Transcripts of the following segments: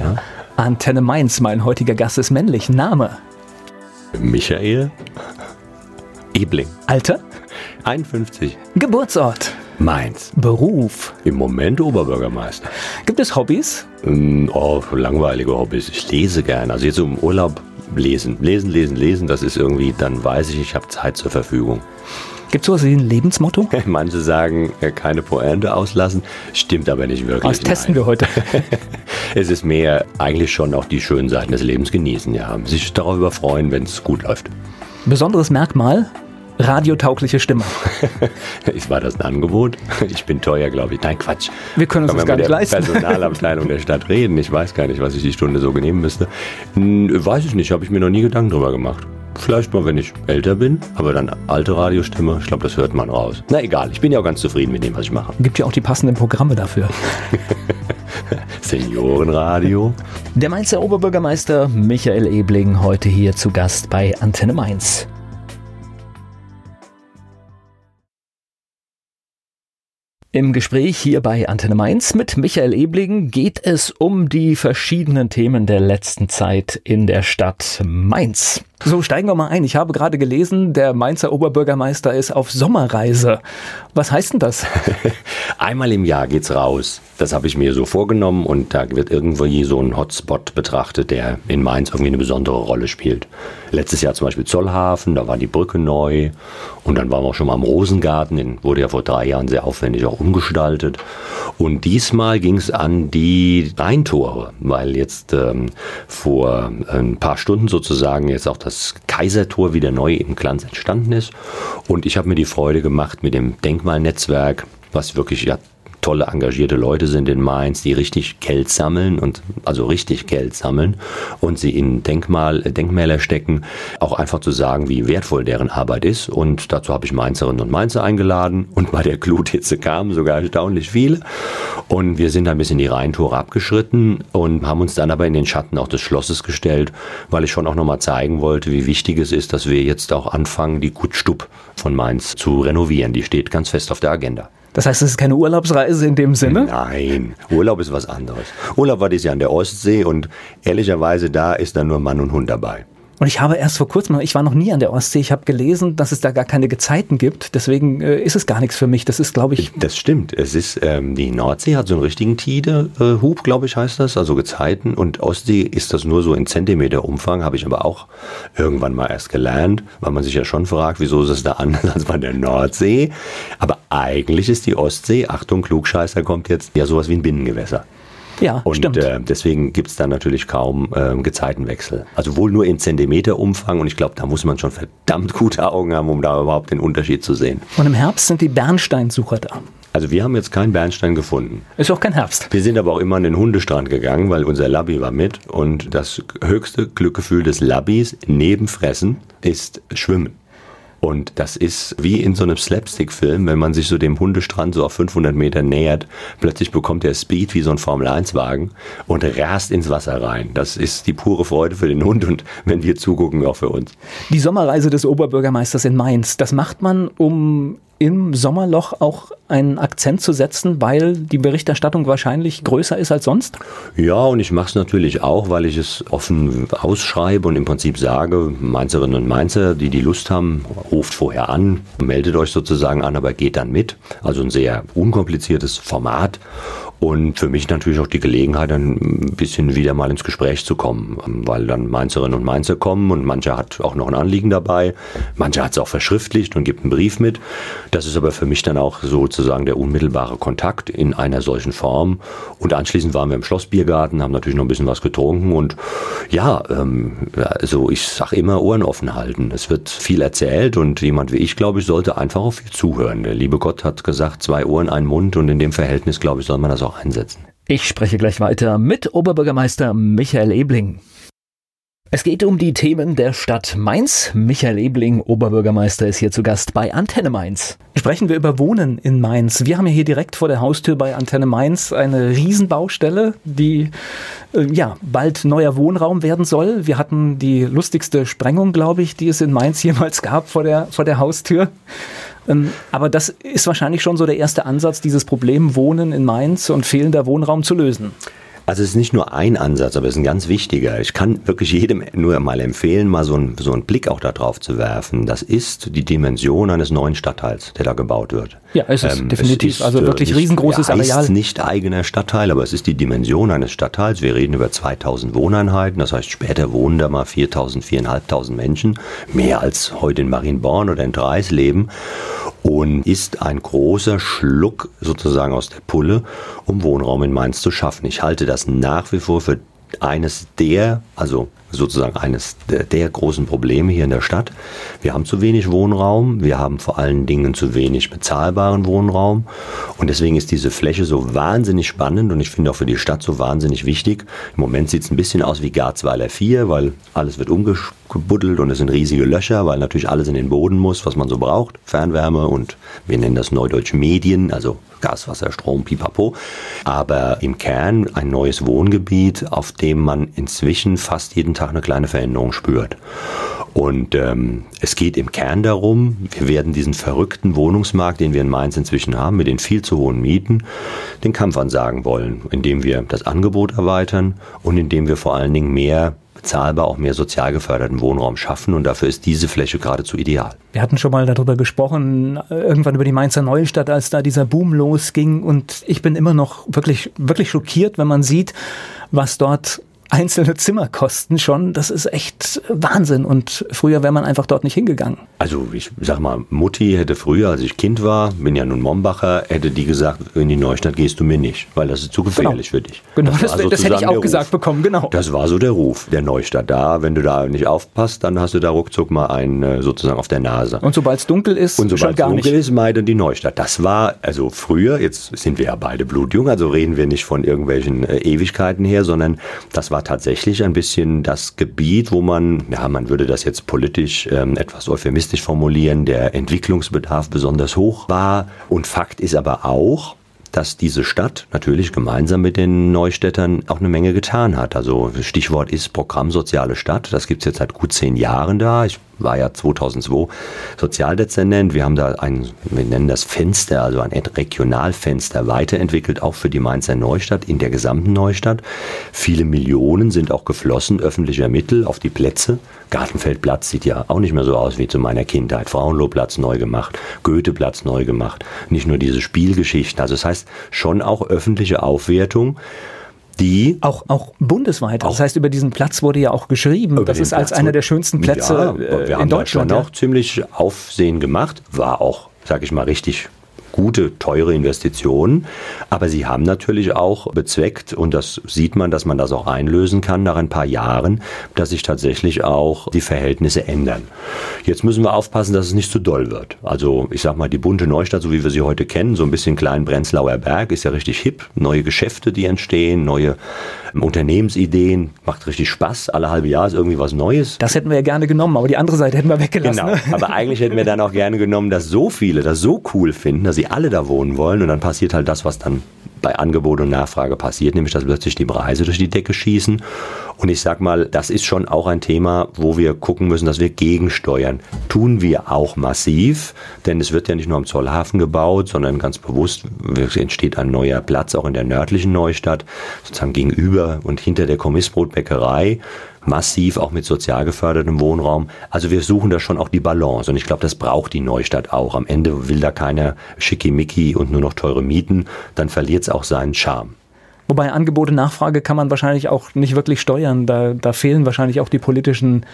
Ja. Antenne Mainz, mein heutiger Gast ist männlich. Name? Michael Ebling. Alter? 51. Geburtsort? Mainz. Beruf? Im Moment Oberbürgermeister. Gibt es Hobbys? Mm, Oh, langweilige Hobbys. Ich lese gern. Also jetzt im Urlaub lesen. Lesen, lesen, lesen. Das ist irgendwie, dann weiß ich, ich habe Zeit zur Verfügung. Gibt es sowas wie ein Lebensmotto? Manche sagen, äh, keine Pointe auslassen. Stimmt aber nicht wirklich. Das testen nein. wir heute. Es ist mehr eigentlich schon auch die schönen Seiten des Lebens genießen, ja. Sich darüber freuen, wenn es gut läuft. Besonderes Merkmal? Radiotaugliche Stimme. Ist war das ein Angebot? Ich bin teuer, glaube ich. Nein, Quatsch. Wir können uns das gar mit nicht der leisten. Personalabteilung der Stadt reden. Ich weiß gar nicht, was ich die Stunde so nehmen müsste. Weiß ich nicht, habe ich mir noch nie Gedanken drüber gemacht. Vielleicht mal, wenn ich älter bin, aber dann alte Radiostimme, ich glaube, das hört man raus. Na egal, ich bin ja auch ganz zufrieden mit dem, was ich mache. Gibt ja auch die passenden Programme dafür. Seniorenradio. Der Mainzer Oberbürgermeister Michael Ebling heute hier zu Gast bei Antenne Mainz. Im Gespräch hier bei Antenne Mainz mit Michael Ebling geht es um die verschiedenen Themen der letzten Zeit in der Stadt Mainz. So, steigen wir mal ein. Ich habe gerade gelesen, der Mainzer Oberbürgermeister ist auf Sommerreise. Was heißt denn das? Einmal im Jahr geht's raus. Das habe ich mir so vorgenommen und da wird irgendwie so ein Hotspot betrachtet, der in Mainz irgendwie eine besondere Rolle spielt. Letztes Jahr zum Beispiel Zollhafen, da war die Brücke neu und dann waren wir auch schon mal am Rosengarten, den wurde ja vor drei Jahren sehr aufwendig auch umgestaltet. Und diesmal ging's an die Rheintore, weil jetzt ähm, vor ein paar Stunden sozusagen jetzt auch das Kaisertor wieder neu im Glanz entstanden ist. Und ich habe mir die Freude gemacht mit dem Denkmalnetzwerk, was wirklich ja tolle engagierte Leute sind in Mainz, die richtig Geld sammeln und also richtig Geld sammeln und sie in Denkmal, Denkmäler stecken, auch einfach zu sagen, wie wertvoll deren Arbeit ist. Und dazu habe ich Mainzerinnen und Mainzer eingeladen und bei der Gluthitze kamen sogar erstaunlich viele. Und wir sind ein bisschen die Rheintore abgeschritten und haben uns dann aber in den Schatten auch des Schlosses gestellt, weil ich schon auch nochmal zeigen wollte, wie wichtig es ist, dass wir jetzt auch anfangen, die Gutstub von Mainz zu renovieren. Die steht ganz fest auf der Agenda. Das heißt, es ist keine Urlaubsreise in dem Sinne? Nein, Urlaub ist was anderes. Urlaub war dieses Jahr an der Ostsee und ehrlicherweise da ist dann nur Mann und Hund dabei. Und ich habe erst vor kurzem, ich war noch nie an der Ostsee, ich habe gelesen, dass es da gar keine Gezeiten gibt. Deswegen äh, ist es gar nichts für mich. Das ist, glaube ich, Das stimmt. Es ist, ähm, die Nordsee hat so einen richtigen Tide-Hub, glaube ich, heißt das, also Gezeiten. Und Ostsee ist das nur so in Zentimeter Umfang, habe ich aber auch irgendwann mal erst gelernt, weil man sich ja schon fragt, wieso ist es da anders als bei der Nordsee. Aber eigentlich ist die Ostsee, Achtung, Klugscheißer kommt jetzt, ja sowas wie ein Binnengewässer. Ja, Und stimmt. äh, deswegen gibt es da natürlich kaum ähm, Gezeitenwechsel. Also wohl nur in Zentimeter Umfang und ich glaube, da muss man schon verdammt gute Augen haben, um da überhaupt den Unterschied zu sehen. Und im Herbst sind die Bernsteinsucher da. Also wir haben jetzt keinen Bernstein gefunden. Ist auch kein Herbst. Wir sind aber auch immer an den Hundestrand gegangen, weil unser Labby war mit und das höchste Glückgefühl des Labbys neben Fressen ist Schwimmen. Und das ist wie in so einem Slapstick-Film, wenn man sich so dem Hundestrand so auf 500 Meter nähert, plötzlich bekommt er Speed wie so ein Formel-1-Wagen und rast ins Wasser rein. Das ist die pure Freude für den Hund und wenn wir zugucken, auch für uns. Die Sommerreise des Oberbürgermeisters in Mainz, das macht man, um im Sommerloch auch einen Akzent zu setzen, weil die Berichterstattung wahrscheinlich größer ist als sonst? Ja, und ich mache es natürlich auch, weil ich es offen ausschreibe und im Prinzip sage, Mainzerinnen und Mainzer, die die Lust haben, ruft vorher an, meldet euch sozusagen an, aber geht dann mit. Also ein sehr unkompliziertes Format. Und für mich natürlich auch die Gelegenheit, ein bisschen wieder mal ins Gespräch zu kommen, weil dann Mainzerinnen und Mainzer kommen und mancher hat auch noch ein Anliegen dabei, mancher hat es auch verschriftlicht und gibt einen Brief mit. Das ist aber für mich dann auch sozusagen der unmittelbare Kontakt in einer solchen Form. Und anschließend waren wir im Schlossbiergarten, haben natürlich noch ein bisschen was getrunken und ja, ähm, also ich sage immer Ohren offen halten. Es wird viel erzählt und jemand wie ich, glaube ich, sollte einfach auch viel zuhören. Der liebe Gott hat gesagt, zwei Ohren, ein Mund und in dem Verhältnis, glaube ich, soll man das auch einsetzen. Ich spreche gleich weiter mit Oberbürgermeister Michael Ebling. Es geht um die Themen der Stadt Mainz. Michael Ebling, Oberbürgermeister, ist hier zu Gast bei Antenne Mainz. Sprechen wir über Wohnen in Mainz. Wir haben ja hier direkt vor der Haustür bei Antenne Mainz eine Riesenbaustelle, die äh, ja bald neuer Wohnraum werden soll. Wir hatten die lustigste Sprengung, glaube ich, die es in Mainz jemals gab vor der, vor der Haustür. Ähm, aber das ist wahrscheinlich schon so der erste Ansatz, dieses Problem Wohnen in Mainz und fehlender Wohnraum zu lösen. Also es ist nicht nur ein Ansatz, aber es ist ein ganz wichtiger. Ich kann wirklich jedem nur mal empfehlen, mal so, ein, so einen Blick auch darauf zu werfen. Das ist die Dimension eines neuen Stadtteils, der da gebaut wird. Ja, es ist ähm, definitiv. Es ist, also wirklich nicht, riesengroßes ja, Areal. Es ist nicht eigener Stadtteil, aber es ist die Dimension eines Stadtteils. Wir reden über 2000 Wohneinheiten. Das heißt, später wohnen da mal 4000, 4500 Menschen. Mehr als heute in Marienborn oder in Dreis leben und ist ein großer Schluck sozusagen aus der Pulle, um Wohnraum in Mainz zu schaffen. Ich halte das nach wie vor für eines der, also sozusagen eines der, großen Probleme hier in der Stadt. Wir haben zu wenig Wohnraum, wir haben vor allen Dingen zu wenig bezahlbaren Wohnraum und deswegen ist diese Fläche so wahnsinnig spannend und ich finde auch für die Stadt so wahnsinnig wichtig. Im Moment sieht es ein bisschen aus wie Garzweiler 4, weil alles wird umgebuddelt und es sind riesige Löcher, weil natürlich alles in den Boden muss, was man so braucht. Fernwärme und wir nennen das Neudeutsch Medien, also Gas, Wasser, Strom, pipapo. Aber im Kern ein neues Wohngebiet, auf dem man inzwischen fast jeden Tag eine kleine Veränderung spürt. Und ähm, es geht im Kern darum, wir werden diesen verrückten Wohnungsmarkt, den wir in Mainz inzwischen haben, mit den viel zu hohen Mieten, den Kampf ansagen wollen, indem wir das Angebot erweitern und indem wir vor allen Dingen mehr bezahlbar auch mehr sozial geförderten Wohnraum schaffen und dafür ist diese Fläche geradezu ideal. Wir hatten schon mal darüber gesprochen, irgendwann über die Mainzer Neustadt, als da dieser Boom losging und ich bin immer noch wirklich, wirklich schockiert, wenn man sieht, was dort einzelne Zimmer kosten schon, das ist echt Wahnsinn. Und früher wäre man einfach dort nicht hingegangen. Also ich sag mal, Mutti hätte früher, als ich Kind war, bin ja nun Mombacher, hätte die gesagt, in die Neustadt gehst du mir nicht, weil das ist zu gefährlich genau. für dich. Genau, das, das, das hätte ich auch gesagt bekommen, genau. Das war so der Ruf der Neustadt. Da, wenn du da nicht aufpasst, dann hast du da ruckzuck mal einen äh, sozusagen auf der Nase. Und sobald es dunkel ist, und sobald es dunkel nicht. ist, meiden die Neustadt. Das war also früher, jetzt sind wir ja beide blutjung, also reden wir nicht von irgendwelchen äh, Ewigkeiten her, sondern das war tatsächlich ein bisschen das Gebiet, wo man, ja, man würde das jetzt politisch ähm, etwas euphemistisch formulieren, der Entwicklungsbedarf besonders hoch war. Und Fakt ist aber auch, dass diese Stadt natürlich gemeinsam mit den Neustädtern auch eine Menge getan hat. Also Stichwort ist Programm Soziale Stadt. Das gibt es jetzt seit gut zehn Jahren da. Ich war ja 2002 Sozialdezernent. Wir haben da ein, wir nennen das Fenster, also ein Regionalfenster weiterentwickelt, auch für die Mainzer Neustadt, in der gesamten Neustadt. Viele Millionen sind auch geflossen, öffentlicher Mittel, auf die Plätze. Gartenfeldplatz sieht ja auch nicht mehr so aus wie zu meiner Kindheit. Frauenlohplatz neu gemacht, Goetheplatz neu gemacht. Nicht nur diese Spielgeschichten. Also das heißt schon auch öffentliche Aufwertung die auch auch bundesweit. Auch das heißt, über diesen Platz wurde ja auch geschrieben. Das ist als einer der schönsten Plätze ja, wir äh, in Deutschland. Wir haben auch ziemlich Aufsehen gemacht. War auch, sag ich mal, richtig gute, teure Investitionen. Aber sie haben natürlich auch bezweckt, und das sieht man, dass man das auch einlösen kann nach ein paar Jahren, dass sich tatsächlich auch die Verhältnisse ändern. Jetzt müssen wir aufpassen, dass es nicht zu doll wird. Also ich sag mal, die bunte Neustadt, so wie wir sie heute kennen, so ein bisschen klein Brenzlauer Berg, ist ja richtig hip. Neue Geschäfte, die entstehen, neue Unternehmensideen, macht richtig Spaß. Alle halbe Jahr ist irgendwie was Neues. Das hätten wir ja gerne genommen, aber die andere Seite hätten wir weggelassen. Genau, ne? aber eigentlich hätten wir dann auch gerne genommen, dass so viele das so cool finden, dass sie alle da wohnen wollen und dann passiert halt das, was dann bei Angebot und Nachfrage passiert, nämlich dass plötzlich die Preise durch die Decke schießen. Und ich sag mal, das ist schon auch ein Thema, wo wir gucken müssen, dass wir gegensteuern. Tun wir auch massiv, denn es wird ja nicht nur am Zollhafen gebaut, sondern ganz bewusst entsteht ein neuer Platz auch in der nördlichen Neustadt, sozusagen gegenüber und hinter der Kommissbrotbäckerei massiv auch mit sozial gefördertem Wohnraum. Also wir suchen da schon auch die Balance und ich glaube, das braucht die Neustadt auch. Am Ende will da keiner schickimicki und nur noch teure Mieten, dann verliert es auch seinen Charme. Wobei Angebote, Nachfrage kann man wahrscheinlich auch nicht wirklich steuern. Da, da fehlen wahrscheinlich auch die politischen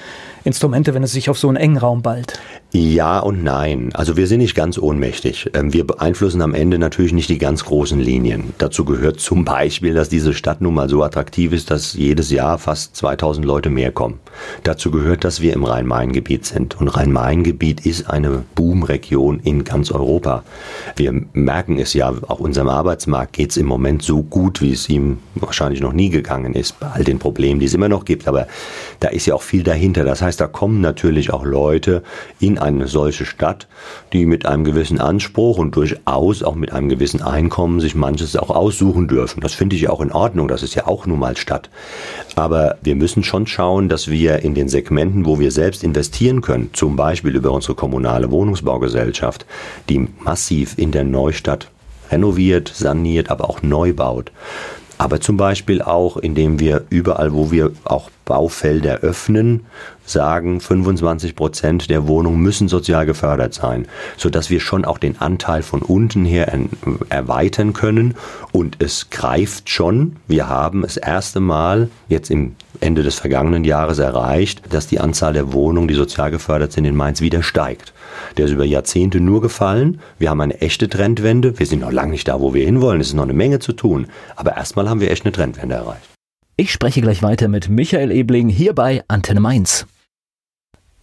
Instrumente, wenn es sich auf so einen engen Raum ballt. Ja und nein. Also wir sind nicht ganz ohnmächtig. Ähm, wir beeinflussen am Ende natürlich nicht die ganz großen Linien. Dazu gehört zum Beispiel, dass diese Stadt nun mal so attraktiv ist, dass jedes Jahr fast 2000 Leute mehr kommen. Dazu gehört, dass wir im Rhein-Main-Gebiet sind. Und Rhein-Main-Gebiet ist eine Boomregion in ganz Europa. Wir merken es ja, auch unserem Arbeitsmarkt geht es im Moment so gut, wie es es ihm wahrscheinlich noch nie gegangen ist, bei all den Problemen, die es immer noch gibt. Aber da ist ja auch viel dahinter. Das heißt, da kommen natürlich auch Leute in eine solche Stadt, die mit einem gewissen Anspruch und durchaus auch mit einem gewissen Einkommen sich manches auch aussuchen dürfen. Das finde ich auch in Ordnung. Das ist ja auch nun mal Stadt. Aber wir müssen schon schauen, dass wir in den Segmenten, wo wir selbst investieren können, zum Beispiel über unsere kommunale Wohnungsbaugesellschaft, die massiv in der Neustadt renoviert, saniert, aber auch neu baut, aber zum Beispiel auch, indem wir überall, wo wir auch Baufelder öffnen, sagen, 25 Prozent der Wohnungen müssen sozial gefördert sein, sodass wir schon auch den Anteil von unten her erweitern können. Und es greift schon. Wir haben das erste Mal jetzt im Ende des vergangenen Jahres erreicht, dass die Anzahl der Wohnungen, die sozial gefördert sind, in Mainz wieder steigt. Der ist über Jahrzehnte nur gefallen. Wir haben eine echte Trendwende. Wir sind noch lange nicht da, wo wir hinwollen. Es ist noch eine Menge zu tun. Aber erstmal haben wir echt eine Trendwende erreicht. Ich spreche gleich weiter mit Michael Ebling hier bei Antenne Mainz.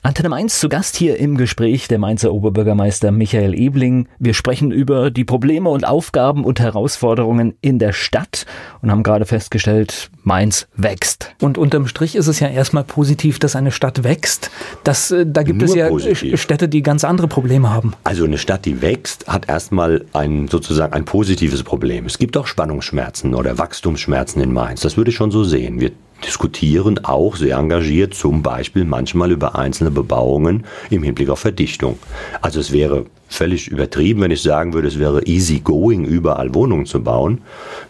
Antenne Mainz zu Gast hier im Gespräch der Mainzer Oberbürgermeister Michael Ebling. Wir sprechen über die Probleme und Aufgaben und Herausforderungen in der Stadt und haben gerade festgestellt, Mainz wächst. Und unterm Strich ist es ja erstmal positiv, dass eine Stadt wächst. Das, äh, da gibt Nur es ja positiv. Städte, die ganz andere Probleme haben. Also eine Stadt, die wächst, hat erstmal ein sozusagen ein positives Problem. Es gibt auch Spannungsschmerzen oder Wachstumsschmerzen in Mainz. Das würde ich schon so sehen. Wir diskutieren auch sehr engagiert zum Beispiel manchmal über einzelne Bebauungen im Hinblick auf Verdichtung. Also es wäre völlig übertrieben, wenn ich sagen würde, es wäre easy going, überall Wohnungen zu bauen.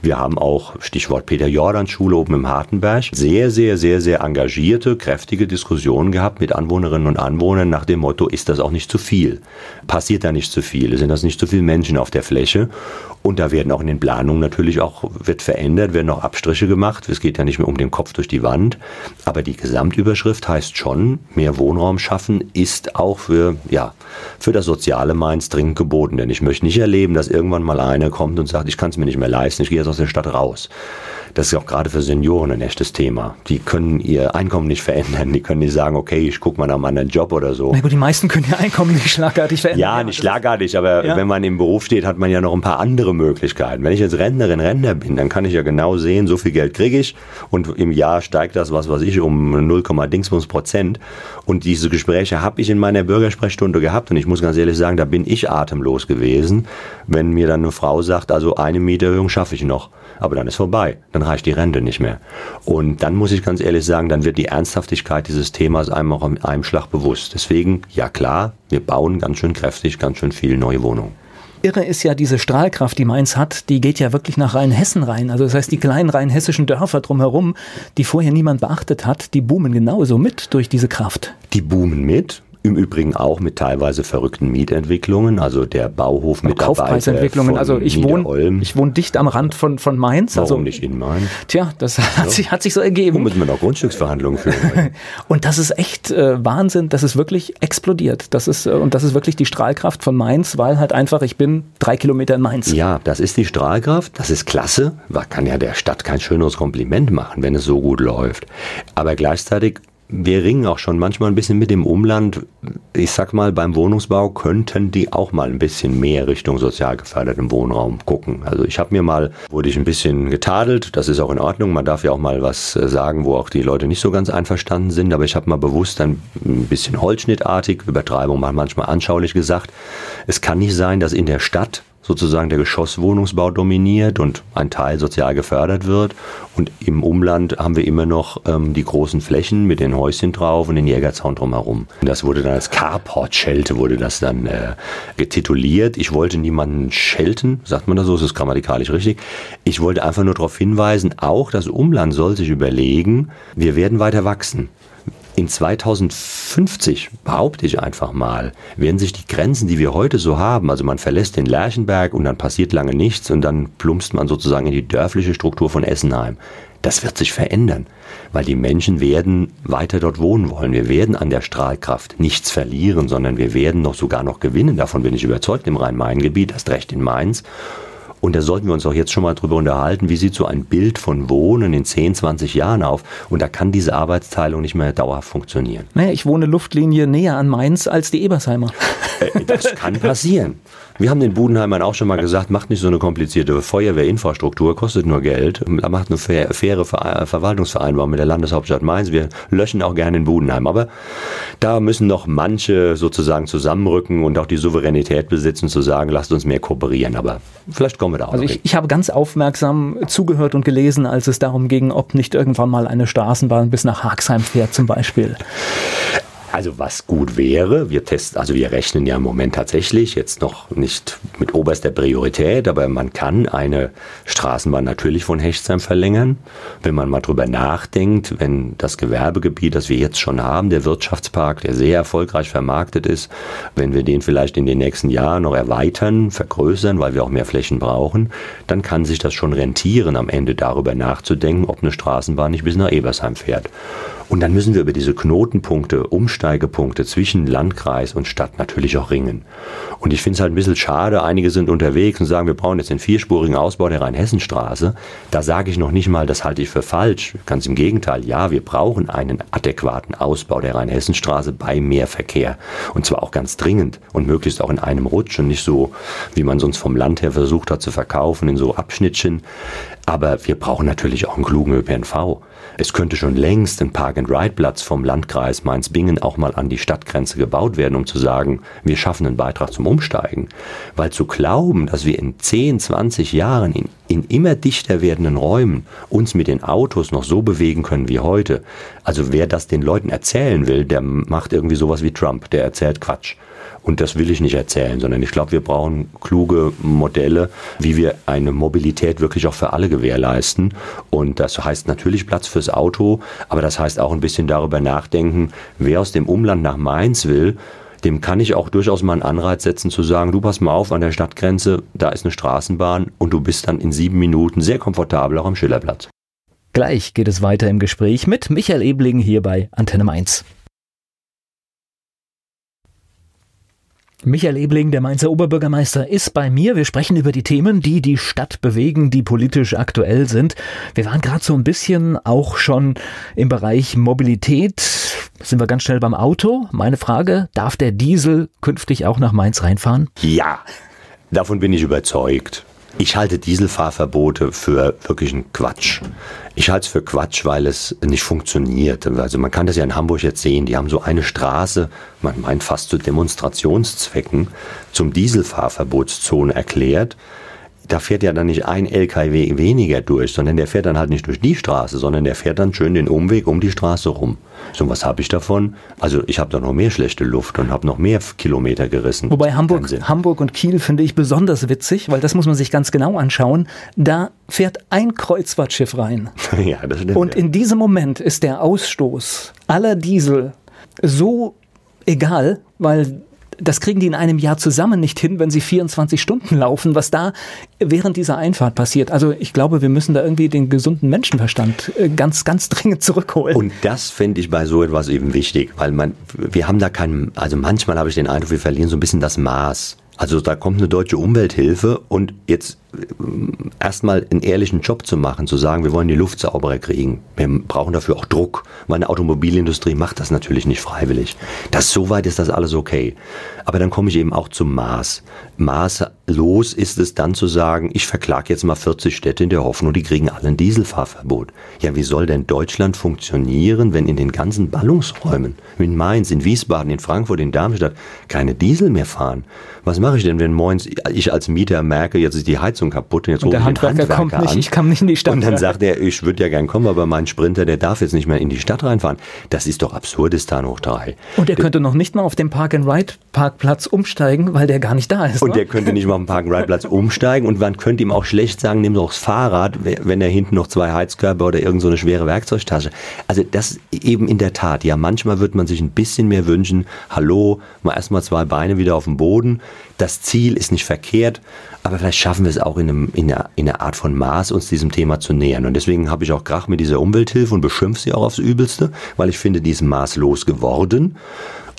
Wir haben auch, Stichwort Peter-Jordan-Schule oben im Hartenberg, sehr, sehr, sehr, sehr engagierte, kräftige Diskussionen gehabt mit Anwohnerinnen und Anwohnern nach dem Motto, ist das auch nicht zu viel? Passiert da nicht zu viel? Sind das nicht zu viele Menschen auf der Fläche? Und da werden auch in den Planungen natürlich auch, wird verändert, werden auch Abstriche gemacht. Es geht ja nicht mehr um den Kopf durch die Wand. Aber die Gesamtüberschrift heißt schon, mehr Wohnraum schaffen ist auch für, ja, für das soziale Mainz dringend geboten. Denn ich möchte nicht erleben, dass irgendwann mal einer kommt und sagt, ich kann es mir nicht mehr leisten, ich gehe jetzt aus der Stadt raus. Das ist auch gerade für Senioren ein echtes Thema. Die können ihr Einkommen nicht verändern. Die können nicht sagen, okay, ich gucke mal nach einem anderen Job oder so. Na gut, die meisten können ihr Einkommen nicht schlagartig verändern. Ja, nicht schlagartig, aber ja. wenn man im Beruf steht, hat man ja noch ein paar andere Möglichkeiten. Wenn ich jetzt Rentnerin, Rentner bin, dann kann ich ja genau sehen, so viel Geld kriege ich und im Jahr steigt das, was weiß ich, um 0, Dingsbums Prozent. Und diese Gespräche habe ich in meiner Bürgersprechstunde gehabt und ich muss ganz ehrlich sagen, da bin ich atemlos gewesen, wenn mir dann eine Frau sagt, also eine Mieterhöhung schaffe ich noch aber dann ist vorbei. Dann reicht die Rente nicht mehr. Und dann muss ich ganz ehrlich sagen, dann wird die Ernsthaftigkeit dieses Themas einem auch in einem Schlag bewusst. Deswegen, ja klar, wir bauen ganz schön kräftig, ganz schön viele neue Wohnungen. Irre ist ja diese Strahlkraft, die Mainz hat, die geht ja wirklich nach Rheinhessen rein. Also das heißt, die kleinen rheinhessischen Dörfer drumherum, die vorher niemand beachtet hat, die boomen genauso mit durch diese Kraft. Die boomen mit, im Übrigen auch mit teilweise verrückten Mietentwicklungen, also der Bauhof mit Kaufpreisentwicklungen. Also ich wohne, ich wohne dicht am Rand von, von Mainz. Warum also, nicht in Mainz? Tja, das hat, sich, hat sich so ergeben. Wo müssen wir noch Grundstücksverhandlungen führen? und das ist echt äh, Wahnsinn, das ist wirklich explodiert. Das ist, äh, und das ist wirklich die Strahlkraft von Mainz, weil halt einfach, ich bin drei Kilometer in Mainz. Ja, das ist die Strahlkraft, das ist klasse. Man kann ja der Stadt kein schöneres Kompliment machen, wenn es so gut läuft. Aber gleichzeitig wir ringen auch schon manchmal ein bisschen mit dem Umland. Ich sag mal, beim Wohnungsbau könnten die auch mal ein bisschen mehr Richtung sozial geförderten Wohnraum gucken. Also ich habe mir mal, wurde ich ein bisschen getadelt, das ist auch in Ordnung, man darf ja auch mal was äh, sagen, wo auch die Leute nicht so ganz einverstanden sind, aber ich habe mal bewusst ein bisschen holzschnittartig, Übertreibung mal manchmal anschaulich gesagt, es kann nicht sein, dass in der Stadt sozusagen der Geschosswohnungsbau dominiert und ein Teil sozial gefördert wird. Und im Umland haben wir immer noch ähm, die großen Flächen mit den Häuschen drauf und den Jägerzaun drumherum. Das wurde dann als Carport-Schelte wurde das dann äh, getituliert. Ich wollte niemanden schelten, sagt man das so, ist das grammatikalisch richtig. Ich wollte einfach nur darauf hinweisen, auch das Umland soll sich überlegen, wir werden weiter wachsen in 2050, behaupte ich einfach mal, werden sich die Grenzen, die wir heute so haben, also man verlässt den Lerchenberg und dann passiert lange nichts und dann plumpst man sozusagen in die dörfliche Struktur von Essenheim. Das wird sich verändern, weil die Menschen werden weiter dort wohnen wollen. Wir werden an der Strahlkraft nichts verlieren, sondern wir werden noch sogar noch gewinnen. Davon bin ich überzeugt im Rhein-Main-Gebiet, das recht in Mainz. Und da sollten wir uns auch jetzt schon mal drüber unterhalten, wie sieht so ein Bild von Wohnen in 10, 20 Jahren auf. Und da kann diese Arbeitsteilung nicht mehr dauerhaft funktionieren. Naja, ich wohne Luftlinie näher an Mainz als die Ebersheimer. Das kann passieren. Wir haben den Budenheimern auch schon mal gesagt, macht nicht so eine komplizierte Feuerwehrinfrastruktur, kostet nur Geld. Macht eine faire Verwaltungsvereinbarung mit der Landeshauptstadt Mainz. Wir löschen auch gerne in Budenheim. Aber da müssen noch manche sozusagen zusammenrücken und auch die Souveränität besitzen, zu sagen, lasst uns mehr kooperieren. Aber vielleicht kommen wir da auch Also ich, ich habe ganz aufmerksam zugehört und gelesen, als es darum ging, ob nicht irgendwann mal eine Straßenbahn bis nach Haagsheim fährt zum Beispiel. Also was gut wäre, wir testen, also wir rechnen ja im Moment tatsächlich, jetzt noch nicht mit oberster Priorität, aber man kann eine Straßenbahn natürlich von Hechtsheim verlängern. Wenn man mal drüber nachdenkt, wenn das Gewerbegebiet, das wir jetzt schon haben, der Wirtschaftspark, der sehr erfolgreich vermarktet ist, wenn wir den vielleicht in den nächsten Jahren noch erweitern, vergrößern, weil wir auch mehr Flächen brauchen, dann kann sich das schon rentieren, am Ende darüber nachzudenken, ob eine Straßenbahn nicht bis nach Ebersheim fährt. Und dann müssen wir über diese Knotenpunkte, Umsteigepunkte zwischen Landkreis und Stadt natürlich auch ringen. Und ich finde es halt ein bisschen schade, einige sind unterwegs und sagen, wir brauchen jetzt den vierspurigen Ausbau der Rheinhessenstraße. Da sage ich noch nicht mal, das halte ich für falsch. Ganz im Gegenteil, ja, wir brauchen einen adäquaten Ausbau der Rheinhessenstraße bei mehr Verkehr. Und zwar auch ganz dringend und möglichst auch in einem Rutsch und nicht so, wie man sonst vom Land her versucht hat zu verkaufen, in so Abschnittchen. Aber wir brauchen natürlich auch einen klugen ÖPNV. Es könnte schon längst ein Park-and-Ride-Platz vom Landkreis Mainz-Bingen auch mal an die Stadtgrenze gebaut werden, um zu sagen, wir schaffen einen Beitrag zum Umsteigen. Weil zu glauben, dass wir in 10, 20 Jahren in, in immer dichter werdenden Räumen uns mit den Autos noch so bewegen können wie heute, also wer das den Leuten erzählen will, der macht irgendwie sowas wie Trump, der erzählt Quatsch. Und das will ich nicht erzählen, sondern ich glaube, wir brauchen kluge Modelle, wie wir eine Mobilität wirklich auch für alle gewährleisten. Und das heißt natürlich Platz fürs Auto, aber das heißt auch ein bisschen darüber nachdenken, wer aus dem Umland nach Mainz will, dem kann ich auch durchaus mal einen Anreiz setzen zu sagen, du pass mal auf, an der Stadtgrenze, da ist eine Straßenbahn und du bist dann in sieben Minuten sehr komfortabel auch am Schillerplatz. Gleich geht es weiter im Gespräch mit Michael Ebling hier bei Antenne Mainz. Michael Ebling, der Mainzer Oberbürgermeister, ist bei mir. Wir sprechen über die Themen, die die Stadt bewegen, die politisch aktuell sind. Wir waren gerade so ein bisschen auch schon im Bereich Mobilität. Sind wir ganz schnell beim Auto. Meine Frage, darf der Diesel künftig auch nach Mainz reinfahren? Ja, davon bin ich überzeugt. Ich halte Dieselfahrverbote für wirklich einen Quatsch. Ich halte es für Quatsch, weil es nicht funktioniert. Also man kann das ja in Hamburg jetzt sehen. Die haben so eine Straße, man meint fast zu Demonstrationszwecken, zum Dieselfahrverbotszone erklärt da fährt ja dann nicht ein LKW weniger durch, sondern der fährt dann halt nicht durch die Straße, sondern der fährt dann schön den Umweg um die Straße rum. So, was habe ich davon? Also ich habe da noch mehr schlechte Luft und habe noch mehr Kilometer gerissen. Wobei Hamburg, Hamburg und Kiel finde ich besonders witzig, weil das muss man sich ganz genau anschauen. Da fährt ein Kreuzfahrtschiff rein. ja, das stimmt. Und in diesem Moment ist der Ausstoß aller Diesel so egal, weil das kriegen die in einem Jahr zusammen nicht hin, wenn sie 24 Stunden laufen, was da während dieser Einfahrt passiert. Also ich glaube, wir müssen da irgendwie den gesunden Menschenverstand äh, ganz, ganz dringend zurückholen. Und das finde ich bei so etwas eben wichtig, weil man, wir haben da keinen, also manchmal habe ich den Eindruck, wir verlieren so ein bisschen das Maß. Also da kommt eine deutsche Umwelthilfe und jetzt erstmal einen ehrlichen Job zu machen, zu sagen, wir wollen die Luft sauberer kriegen. Wir brauchen dafür auch Druck. Meine Automobilindustrie macht das natürlich nicht freiwillig. Das soweit ist das alles okay. Aber dann komme ich eben auch zum Maß. Maßlos ist es dann zu sagen, ich verklage jetzt mal 40 Städte in der Hoffnung, die kriegen alle ein Dieselfahrverbot. Ja, wie soll denn Deutschland funktionieren, wenn in den ganzen Ballungsräumen, in Mainz, in Wiesbaden, in Frankfurt, in Darmstadt, keine Diesel mehr fahren? Was mache ich denn, wenn morgens ich als Mieter merke, jetzt ist die Heizung Heizung kaputt und jetzt und der Handwerker, Handwerker kommt nicht, ich kann nicht in die Stadt. Und dann sagt er, ich würde ja gern kommen, aber mein Sprinter, der darf jetzt nicht mehr in die Stadt reinfahren. Das ist doch Absurdistan hoch drei. Und er könnte noch nicht mal auf dem Park-and-Ride-Parkplatz umsteigen, weil der gar nicht da ist. Und ne? der könnte nicht mal auf dem Park-and-Ride-Platz umsteigen und man könnte ihm auch schlecht sagen, nimm doch das Fahrrad, wenn er hinten noch zwei Heizkörper oder irgendeine so eine schwere Werkzeugtasche. Also das eben in der Tat, ja, manchmal wird man sich ein bisschen mehr wünschen, hallo, mal erstmal zwei Beine wieder auf dem Boden. Das Ziel ist nicht verkehrt, aber vielleicht schaffen wir es auch in, einem, in, einer, in einer Art von Maß, uns diesem Thema zu nähern. Und deswegen habe ich auch Krach mit dieser Umwelthilfe und beschimpfe sie auch aufs Übelste, weil ich finde, die ist maßlos geworden.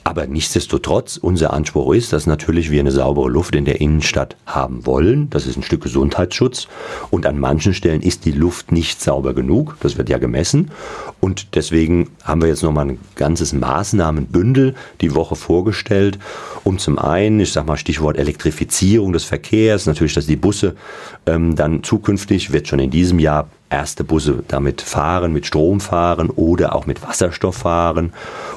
Aber nichtsdestotrotz, unser Anspruch ist, dass natürlich wir eine saubere Luft in der Innenstadt haben wollen. Das ist ein Stück Gesundheitsschutz. Und an manchen Stellen ist die Luft nicht sauber genug. Das wird ja gemessen. Und deswegen haben wir jetzt nochmal ein ganzes Maßnahmenbündel die Woche vorgestellt, um zum einen, ich sag mal Stichwort Elektrifizierung des Verkehrs, natürlich, dass die Busse ähm, dann zukünftig, wird schon in diesem Jahr erste Busse damit fahren, mit Strom fahren oder auch mit Wasserstoff fahren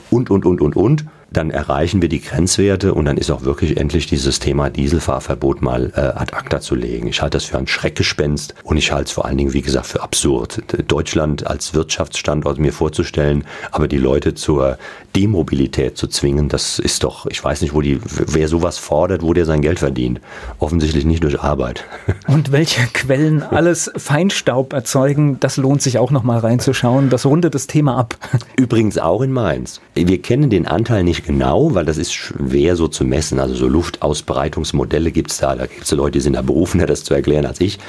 und, und, und, und, und. Dann erreichen wir die Grenzwerte und dann ist auch wirklich endlich dieses Thema Dieselfahrverbot mal äh, ad acta zu legen. Ich halte das für ein Schreckgespenst und ich halte es vor allen Dingen, wie gesagt, für absurd. Deutschland als Wirtschaftsstandort mir vorzustellen, aber die Leute zur Demobilität zu zwingen, das ist doch, ich weiß nicht, wo die, wer sowas fordert, wo der sein Geld verdient. Offensichtlich nicht durch Arbeit. Und welche Quellen alles Feinstaub erzeugen, das lohnt sich auch nochmal reinzuschauen. Das rundet das Thema ab. Übrigens auch in Mainz. Wir kennen den Anteil nicht genau, weil das ist schwer so zu messen. Also so Luftausbreitungsmodelle gibt es da. Da gibt es Leute, die sind da berufener, das zu erklären als ich.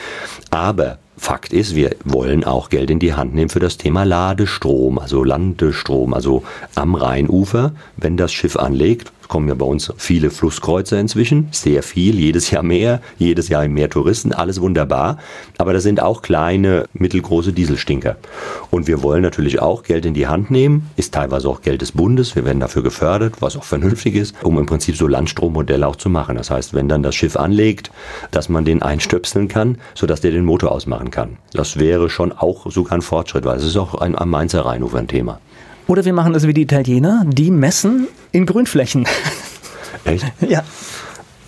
Aber Fakt ist, wir wollen auch Geld in die Hand nehmen für das Thema Ladestrom, also Landestrom, also am Rheinufer, wenn das Schiff anlegt, kommen ja bei uns viele Flusskreuzer inzwischen, sehr viel, jedes Jahr mehr, jedes Jahr mehr Touristen, alles wunderbar. Aber das sind auch kleine, mittelgroße Dieselstinker. Und wir wollen natürlich auch Geld in die Hand nehmen, ist teilweise auch Geld des Bundes, wir werden dafür gefördert, was auch vernünftig ist, um im Prinzip so Landstrommodelle auch zu machen. Das heißt, wenn dann das Schiff anlegt, dass man den einstöpseln kann, sodass der den Motor ausmachen kann. Das wäre schon auch sogar ein Fortschritt, weil es ist auch ein, am Mainzer Rheinufer ein Thema. Oder wir machen das wie die Italiener, die messen in Grünflächen. Echt? Ja.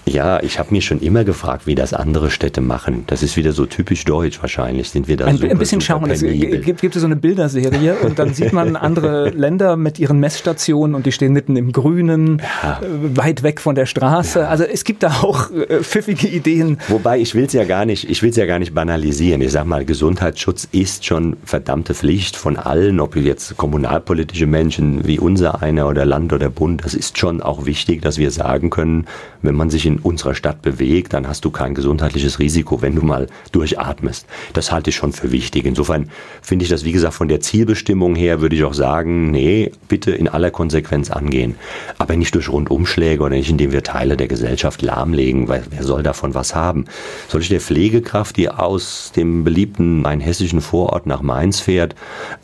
Ja, ich habe mich schon immer gefragt, wie das andere Städte machen. Das ist wieder so typisch deutsch wahrscheinlich. Sind wir da ein, super, ein bisschen schauen. Es gibt, gibt so eine Bilderserie und dann sieht man andere Länder mit ihren Messstationen und die stehen mitten im Grünen, ja. Äh, weit weg von der Straße. Ja. Also es gibt da auch äh, pfiffige Ideen. Wobei ich will es ja gar nicht, ich will es ja gar nicht banalisieren. Ich sag mal, Gesundheitsschutz ist schon verdammte Pflicht von allen, ob jetzt kommunalpolitische Menschen wie unser einer oder Land oder Bund. Das ist schon auch wichtig, dass wir sagen können, wenn man sich in in unserer Stadt bewegt, dann hast du kein gesundheitliches Risiko, wenn du mal durchatmest. Das halte ich schon für wichtig. Insofern finde ich das, wie gesagt, von der Zielbestimmung her würde ich auch sagen, nee, bitte in aller Konsequenz angehen. Aber nicht durch Rundumschläge oder nicht, indem wir Teile der Gesellschaft lahmlegen, weil wer soll davon was haben? Soll ich der Pflegekraft, die aus dem beliebten main-hessischen Vorort nach Mainz fährt,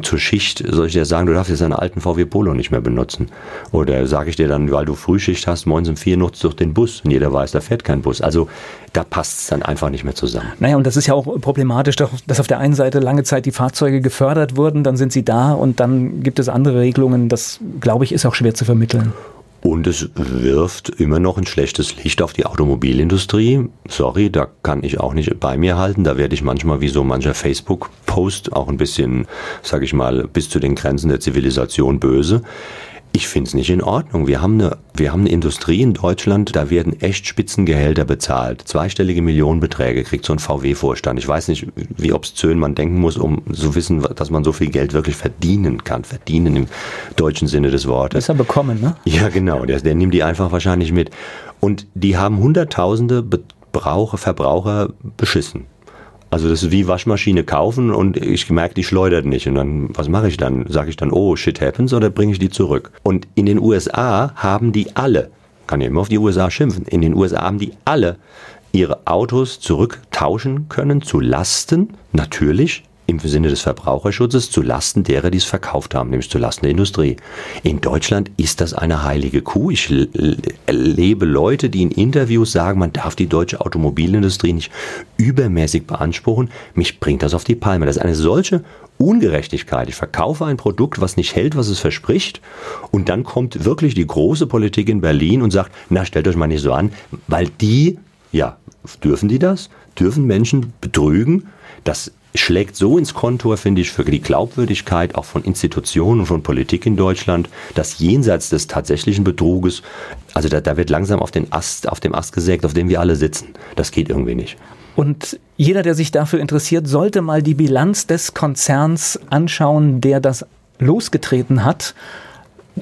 zur Schicht, soll ich dir sagen, du darfst jetzt deinen alten VW Polo nicht mehr benutzen? Oder sage ich dir dann, weil du Frühschicht hast, morgens um vier nutzt durch den Bus und jeder weiß, da fährt kein Bus. Also da passt es dann einfach nicht mehr zusammen. Naja, und das ist ja auch problematisch, dass auf der einen Seite lange Zeit die Fahrzeuge gefördert wurden, dann sind sie da und dann gibt es andere Regelungen. Das, glaube ich, ist auch schwer zu vermitteln. Und es wirft immer noch ein schlechtes Licht auf die Automobilindustrie. Sorry, da kann ich auch nicht bei mir halten. Da werde ich manchmal wie so mancher Facebook-Post auch ein bisschen, sage ich mal, bis zu den Grenzen der Zivilisation böse. Ich finde es nicht in Ordnung. Wir haben, eine, wir haben eine Industrie in Deutschland, da werden echt Spitzengehälter bezahlt. Zweistellige Millionenbeträge kriegt so ein VW-Vorstand. Ich weiß nicht, wie obszön man denken muss, um zu wissen, dass man so viel Geld wirklich verdienen kann. Verdienen im deutschen Sinne des Wortes. Ist er bekommen, ne? Ja, genau. Der, der nimmt die einfach wahrscheinlich mit. Und die haben Hunderttausende Braucher, Verbraucher beschissen. Also das ist wie Waschmaschine kaufen und ich merke, die schleudert nicht. Und dann, was mache ich dann? Sage ich dann, oh, shit happens oder bringe ich die zurück? Und in den USA haben die alle, kann ja immer auf die USA schimpfen, in den USA haben die alle ihre Autos zurücktauschen können zu Lasten, natürlich, im Sinne des Verbraucherschutzes zu Lasten derer, die es verkauft haben, nämlich zu Lasten der Industrie. In Deutschland ist das eine heilige Kuh. Ich erlebe Leute, die in Interviews sagen, man darf die deutsche Automobilindustrie nicht übermäßig beanspruchen. Mich bringt das auf die Palme. Das ist eine solche Ungerechtigkeit. Ich verkaufe ein Produkt, was nicht hält, was es verspricht. Und dann kommt wirklich die große Politik in Berlin und sagt, na, stellt euch mal nicht so an, weil die, ja, dürfen die das? Dürfen Menschen betrügen? Das schlägt so ins Kontor, finde ich, für die Glaubwürdigkeit auch von Institutionen und von Politik in Deutschland, dass jenseits des tatsächlichen Betruges, also da, da wird langsam auf, den Ast, auf dem Ast gesägt, auf dem wir alle sitzen. Das geht irgendwie nicht. Und jeder, der sich dafür interessiert, sollte mal die Bilanz des Konzerns anschauen, der das losgetreten hat.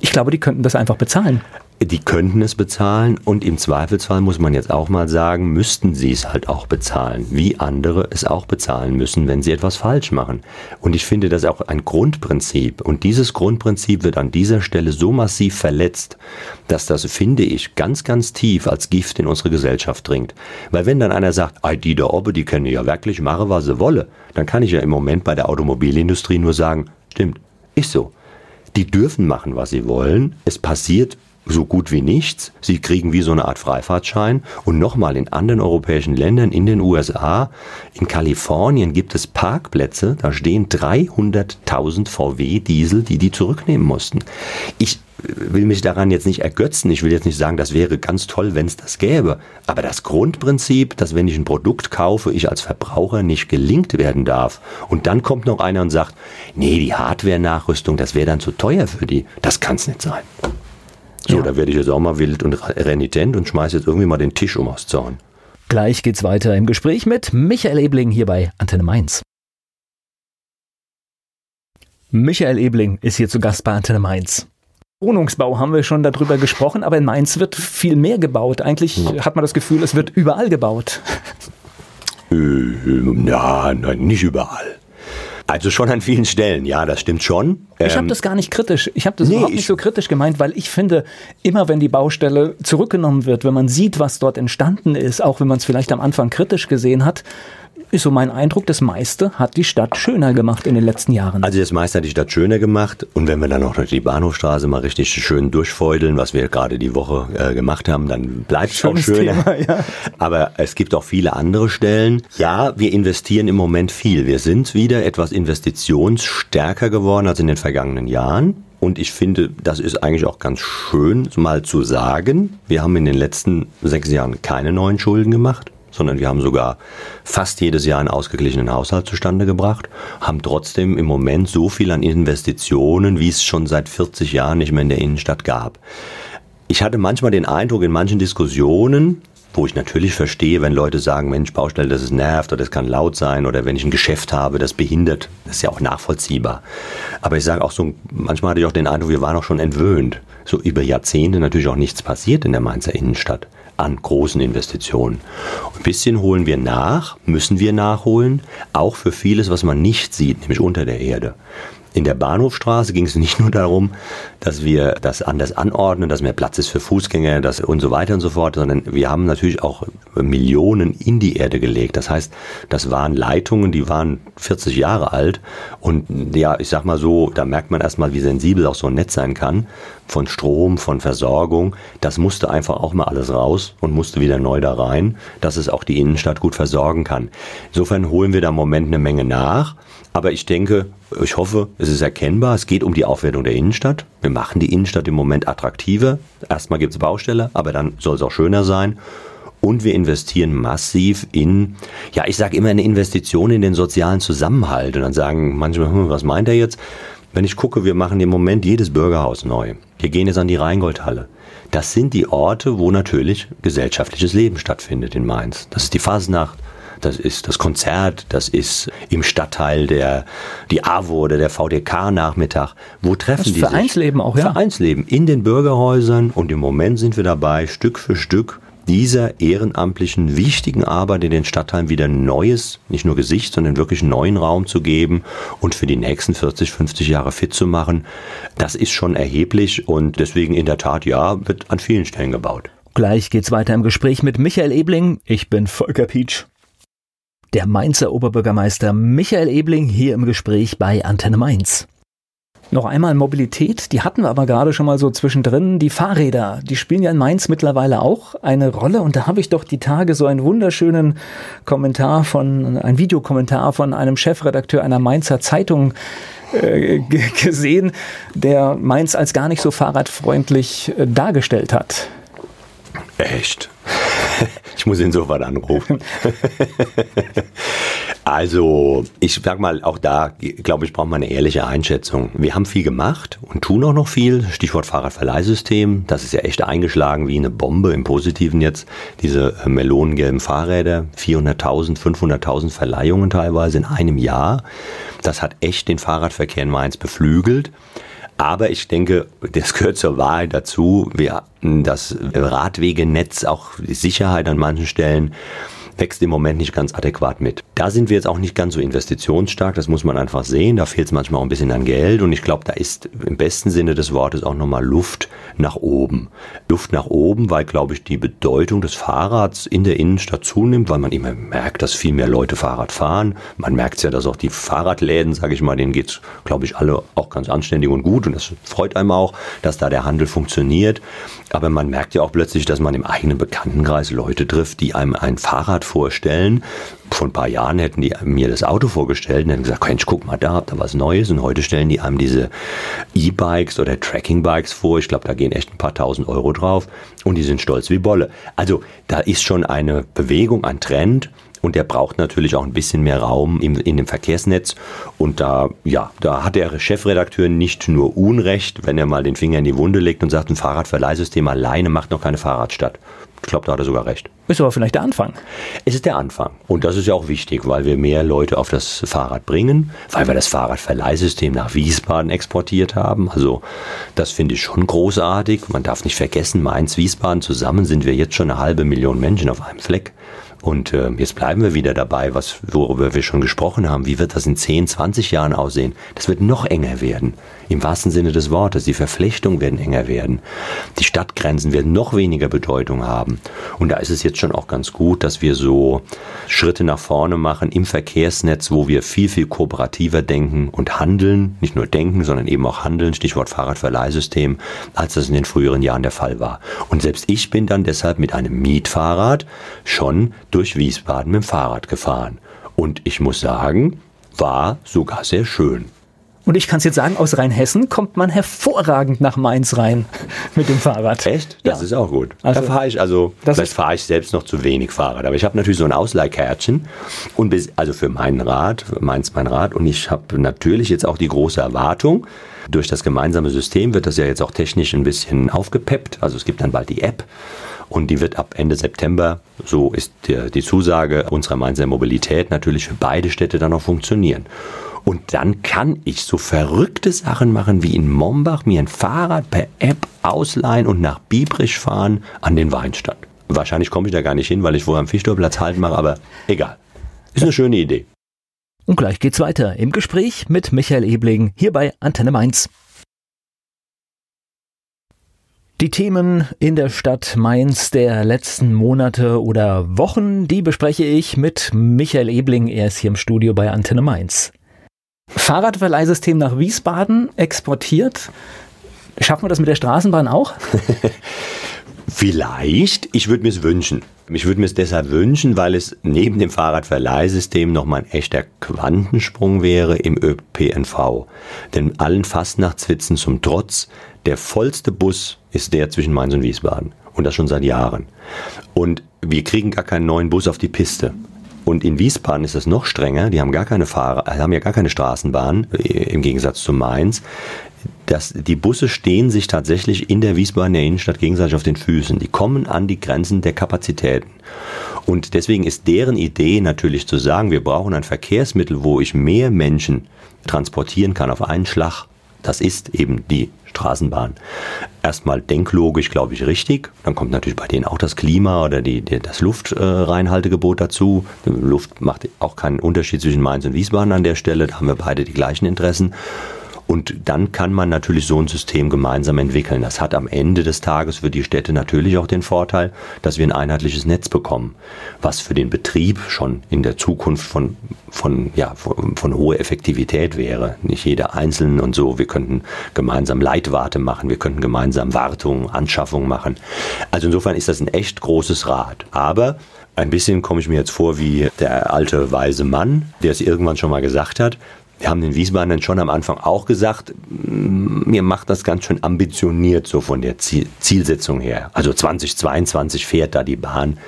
Ich glaube, die könnten das einfach bezahlen die könnten es bezahlen und im Zweifelsfall muss man jetzt auch mal sagen, müssten sie es halt auch bezahlen, wie andere es auch bezahlen müssen, wenn sie etwas falsch machen. Und ich finde das auch ein Grundprinzip und dieses Grundprinzip wird an dieser Stelle so massiv verletzt, dass das, finde ich, ganz, ganz tief als Gift in unsere Gesellschaft dringt. Weil wenn dann einer sagt, die da oben, die können ja wirklich machen, was sie wolle, dann kann ich ja im Moment bei der Automobilindustrie nur sagen, stimmt, ist so. Die dürfen machen, was sie wollen. Es passiert so gut wie nichts. Sie kriegen wie so eine Art Freifahrtschein. Und nochmal, in anderen europäischen Ländern, in den USA, in Kalifornien gibt es Parkplätze, da stehen 300.000 VW-Diesel, die die zurücknehmen mussten. Ich will mich daran jetzt nicht ergötzen. Ich will jetzt nicht sagen, das wäre ganz toll, wenn es das gäbe. Aber das Grundprinzip, dass wenn ich ein Produkt kaufe, ich als Verbraucher nicht gelingt werden darf. Und dann kommt noch einer und sagt, nee, die Hardware-Nachrüstung, das wäre dann zu teuer für die. Das kann es nicht sein. So, ja. da werde ich jetzt auch mal wild und renitent und schmeiße jetzt irgendwie mal den Tisch um aus Zorn. Gleich geht's weiter im Gespräch mit Michael Ebling hier bei Antenne Mainz. Michael Ebling ist hier zu Gast bei Antenne Mainz. Wohnungsbau haben wir schon darüber gesprochen, aber in Mainz wird viel mehr gebaut. Eigentlich hat man das Gefühl, es wird überall gebaut. Äh, ja, nein, nicht überall. Also schon an vielen Stellen, ja, das stimmt schon. Ich habe ähm, das gar nicht kritisch. Ich habe das nee, überhaupt nicht so kritisch gemeint, weil ich finde, immer wenn die Baustelle zurückgenommen wird, wenn man sieht, was dort entstanden ist, auch wenn man es vielleicht am Anfang kritisch gesehen hat, ist so mein Eindruck, das meiste hat die Stadt schöner gemacht in den letzten Jahren. Also das meiste hat die Stadt schöner gemacht und wenn wir dann auch noch die Bahnhofstraße mal richtig schön durchfeudeln, was wir gerade die Woche äh, gemacht haben, dann bleibt es auch schöner. Thema, ja. Aber es gibt auch viele andere Stellen. Ja, wir investieren im Moment viel. Wir sind wieder etwas investitionsstärker geworden als in den vergangenen Jahren. Und ich finde, das ist eigentlich auch ganz schön mal zu sagen. Wir haben in den letzten sechs Jahren keine neuen Schulden gemacht sondern wir haben sogar fast jedes Jahr einen ausgeglichenen Haushalt zustande gebracht, haben trotzdem im Moment so viel an Investitionen, wie es schon seit 40 Jahren nicht mehr in der Innenstadt gab. Ich hatte manchmal den Eindruck in manchen Diskussionen, wo ich natürlich verstehe, wenn Leute sagen, Mensch, Baustelle, das ist nervt oder das kann laut sein oder wenn ich ein Geschäft habe, das behindert, das ist ja auch nachvollziehbar. Aber ich sage auch so, manchmal hatte ich auch den Eindruck, wir waren auch schon entwöhnt. So über Jahrzehnte natürlich auch nichts passiert in der Mainzer Innenstadt an großen Investitionen. Ein bisschen holen wir nach, müssen wir nachholen, auch für vieles, was man nicht sieht, nämlich unter der Erde. In der Bahnhofstraße ging es nicht nur darum, dass wir das anders anordnen, dass mehr Platz ist für Fußgänger dass und so weiter und so fort, sondern wir haben natürlich auch Millionen in die Erde gelegt. Das heißt, das waren Leitungen, die waren 40 Jahre alt und ja, ich sag mal so, da merkt man erstmal, wie sensibel auch so ein Netz sein kann von Strom, von Versorgung. Das musste einfach auch mal alles raus und musste wieder neu da rein, dass es auch die Innenstadt gut versorgen kann. Insofern holen wir da im Moment eine Menge nach. Aber ich denke, ich hoffe, es ist erkennbar. Es geht um die Aufwertung der Innenstadt. Wir machen die Innenstadt im Moment attraktiver. Erstmal gibt es Baustelle, aber dann soll es auch schöner sein. Und wir investieren massiv in, ja, ich sage immer eine Investition in den sozialen Zusammenhalt. Und dann sagen manchmal, hm, was meint er jetzt? Wenn ich gucke, wir machen im Moment jedes Bürgerhaus neu. Wir gehen jetzt an die Rheingoldhalle. Das sind die Orte, wo natürlich gesellschaftliches Leben stattfindet in Mainz. Das ist die Fasnacht, das ist das Konzert, das ist im Stadtteil der die AWO oder der VDK-Nachmittag. Wo treffen das die Vereinsleben sich? auch, ja. Vereinsleben in den Bürgerhäusern und im Moment sind wir dabei, Stück für Stück dieser ehrenamtlichen, wichtigen Arbeit in den Stadtteilen wieder neues, nicht nur Gesicht, sondern wirklich neuen Raum zu geben und für die nächsten 40, 50 Jahre fit zu machen. Das ist schon erheblich und deswegen in der Tat, ja, wird an vielen Stellen gebaut. Gleich geht's weiter im Gespräch mit Michael Ebling. Ich bin Volker Pietsch. Der Mainzer Oberbürgermeister Michael Ebling hier im Gespräch bei Antenne Mainz. Noch einmal Mobilität, die hatten wir aber gerade schon mal so zwischendrin. Die Fahrräder, die spielen ja in Mainz mittlerweile auch eine Rolle. Und da habe ich doch die Tage so einen wunderschönen Kommentar von, ein Videokommentar von einem Chefredakteur einer Mainzer Zeitung äh, gesehen, der Mainz als gar nicht so fahrradfreundlich äh, dargestellt hat. Echt? Ich muss ihn sofort anrufen. also, ich sag mal, auch da, glaube ich, braucht man eine ehrliche Einschätzung. Wir haben viel gemacht und tun auch noch viel. Stichwort Fahrradverleihsystem. Das ist ja echt eingeschlagen wie eine Bombe im Positiven jetzt. Diese äh, melonengelben Fahrräder. 400.000, 500.000 Verleihungen teilweise in einem Jahr. Das hat echt den Fahrradverkehr in Mainz beflügelt. Aber ich denke, das gehört zur Wahrheit dazu. Wir, das Radwegenetz, auch die Sicherheit an manchen Stellen, wächst im Moment nicht ganz adäquat mit. Da sind wir jetzt auch nicht ganz so investitionsstark, das muss man einfach sehen. Da fehlt es manchmal auch ein bisschen an Geld und ich glaube, da ist im besten Sinne des Wortes auch nochmal Luft nach oben. Luft nach oben, weil, glaube ich, die Bedeutung des Fahrrads in der Innenstadt zunimmt, weil man immer merkt, dass viel mehr Leute Fahrrad fahren. Man merkt ja, dass auch die Fahrradläden, sage ich mal, denen geht's, glaube ich, alle auch ganz anständig und gut und das freut einem auch, dass da der Handel funktioniert. Aber man merkt ja auch plötzlich, dass man im eigenen Bekanntenkreis Leute trifft, die einem ein Fahrrad vorstellen vor ein paar Jahren hätten die mir das Auto vorgestellt und hätten gesagt, Mensch, guck mal da, habt ihr was Neues. Und heute stellen die einem diese E-Bikes oder Tracking-Bikes vor. Ich glaube, da gehen echt ein paar tausend Euro drauf und die sind stolz wie Bolle. Also da ist schon eine Bewegung, ein Trend. Und der braucht natürlich auch ein bisschen mehr Raum in, in dem Verkehrsnetz. Und da, ja, da hat der Chefredakteur nicht nur Unrecht, wenn er mal den Finger in die Wunde legt und sagt, ein Fahrradverleihsystem alleine macht noch keine Fahrradstadt. Ich glaube, da hat er sogar recht. Ist aber vielleicht der Anfang. Es ist der Anfang. Und das ist ja auch wichtig, weil wir mehr Leute auf das Fahrrad bringen, weil wir das Fahrradverleihsystem nach Wiesbaden exportiert haben. Also das finde ich schon großartig. Man darf nicht vergessen, Mainz, Wiesbaden zusammen sind wir jetzt schon eine halbe Million Menschen auf einem Fleck. Und äh, jetzt bleiben wir wieder dabei, was, worüber wir schon gesprochen haben. Wie wird das in 10, 20 Jahren aussehen? Das wird noch enger werden. Im wahrsten Sinne des Wortes. Die Verflechtungen werden enger werden. Die Stadtgrenzen werden noch weniger Bedeutung haben. Und da ist es jetzt schon auch ganz gut, dass wir so Schritte nach vorne machen im Verkehrsnetz, wo wir viel, viel kooperativer denken und handeln. Nicht nur denken, sondern eben auch handeln. Stichwort Fahrradverleihsystem, als das in den früheren Jahren der Fall war. Und selbst ich bin dann deshalb mit einem Mietfahrrad schon durch Wiesbaden mit dem Fahrrad gefahren. Und ich muss sagen, war sogar sehr schön. Und ich kann es jetzt sagen, aus Rheinhessen kommt man hervorragend nach Mainz rein mit dem Fahrrad. Echt? Das ja. ist auch gut. Also, da fahre ich, also vielleicht fahre ich selbst noch zu wenig Fahrrad. Aber ich habe natürlich so ein Ausleihkärtchen. Und bis, also für meinen Rad, Mainz mein Rad. Und ich habe natürlich jetzt auch die große Erwartung, durch das gemeinsame System wird das ja jetzt auch technisch ein bisschen aufgepeppt. Also es gibt dann bald die App und die wird ab Ende September, so ist die, Zusage unserer Mainzer Mobilität, natürlich für beide Städte dann auch funktionieren. Und dann kann ich so verrückte Sachen machen wie in Mombach mir ein Fahrrad per App ausleihen und nach Biebrich fahren an den Weinstand. Wahrscheinlich komme ich da gar nicht hin, weil ich vorher am Fichtorplatz halten mache, aber egal. Ist eine schöne Idee. Und gleich geht's weiter im Gespräch mit Michael Ebling hier bei Antenne Mainz. Die Themen in der Stadt Mainz der letzten Monate oder Wochen, die bespreche ich mit Michael Ebling. Er ist hier im Studio bei Antenne Mainz. Fahrradverleihsystem nach Wiesbaden exportiert. Schaffen wir das mit der Straßenbahn auch? Vielleicht. Ich würde mir es wünschen. Ich würde mir es deshalb wünschen, weil es neben dem Fahrradverleihsystem nochmal ein echter Quantensprung wäre im ÖPNV. Denn allen Fastnachtswitzen zum Trotz, der vollste Bus ist der zwischen Mainz und Wiesbaden. Und das schon seit Jahren. Und wir kriegen gar keinen neuen Bus auf die Piste. Und in Wiesbaden ist es noch strenger. Die haben gar keine Fahrer, haben ja gar keine Straßenbahn äh, im Gegensatz zu Mainz. Das, die Busse stehen sich tatsächlich in der Wiesbadener Innenstadt gegenseitig auf den Füßen. Die kommen an die Grenzen der Kapazitäten. Und deswegen ist deren Idee natürlich zu sagen, wir brauchen ein Verkehrsmittel, wo ich mehr Menschen transportieren kann auf einen Schlag. Das ist eben die Straßenbahn. Erstmal denklogisch, glaube ich, richtig. Dann kommt natürlich bei denen auch das Klima oder die, die das Luftreinhaltegebot dazu. Die Luft macht auch keinen Unterschied zwischen Mainz und Wiesbaden an der Stelle. Da haben wir beide die gleichen Interessen. Und dann kann man natürlich so ein System gemeinsam entwickeln. Das hat am Ende des Tages für die Städte natürlich auch den Vorteil, dass wir ein einheitliches Netz bekommen, was für den Betrieb schon in der Zukunft von, von, ja, von, von hoher Effektivität wäre. Nicht jeder einzeln und so. Wir könnten gemeinsam Leitwarte machen, wir könnten gemeinsam Wartung, Anschaffung machen. Also insofern ist das ein echt großes Rad. Aber ein bisschen komme ich mir jetzt vor wie der alte weise Mann, der es irgendwann schon mal gesagt hat, wir haben den Wiesbaden schon am Anfang auch gesagt, mir macht das ganz schön ambitioniert so von der Zielsetzung her. Also 2022 fährt da die Bahn.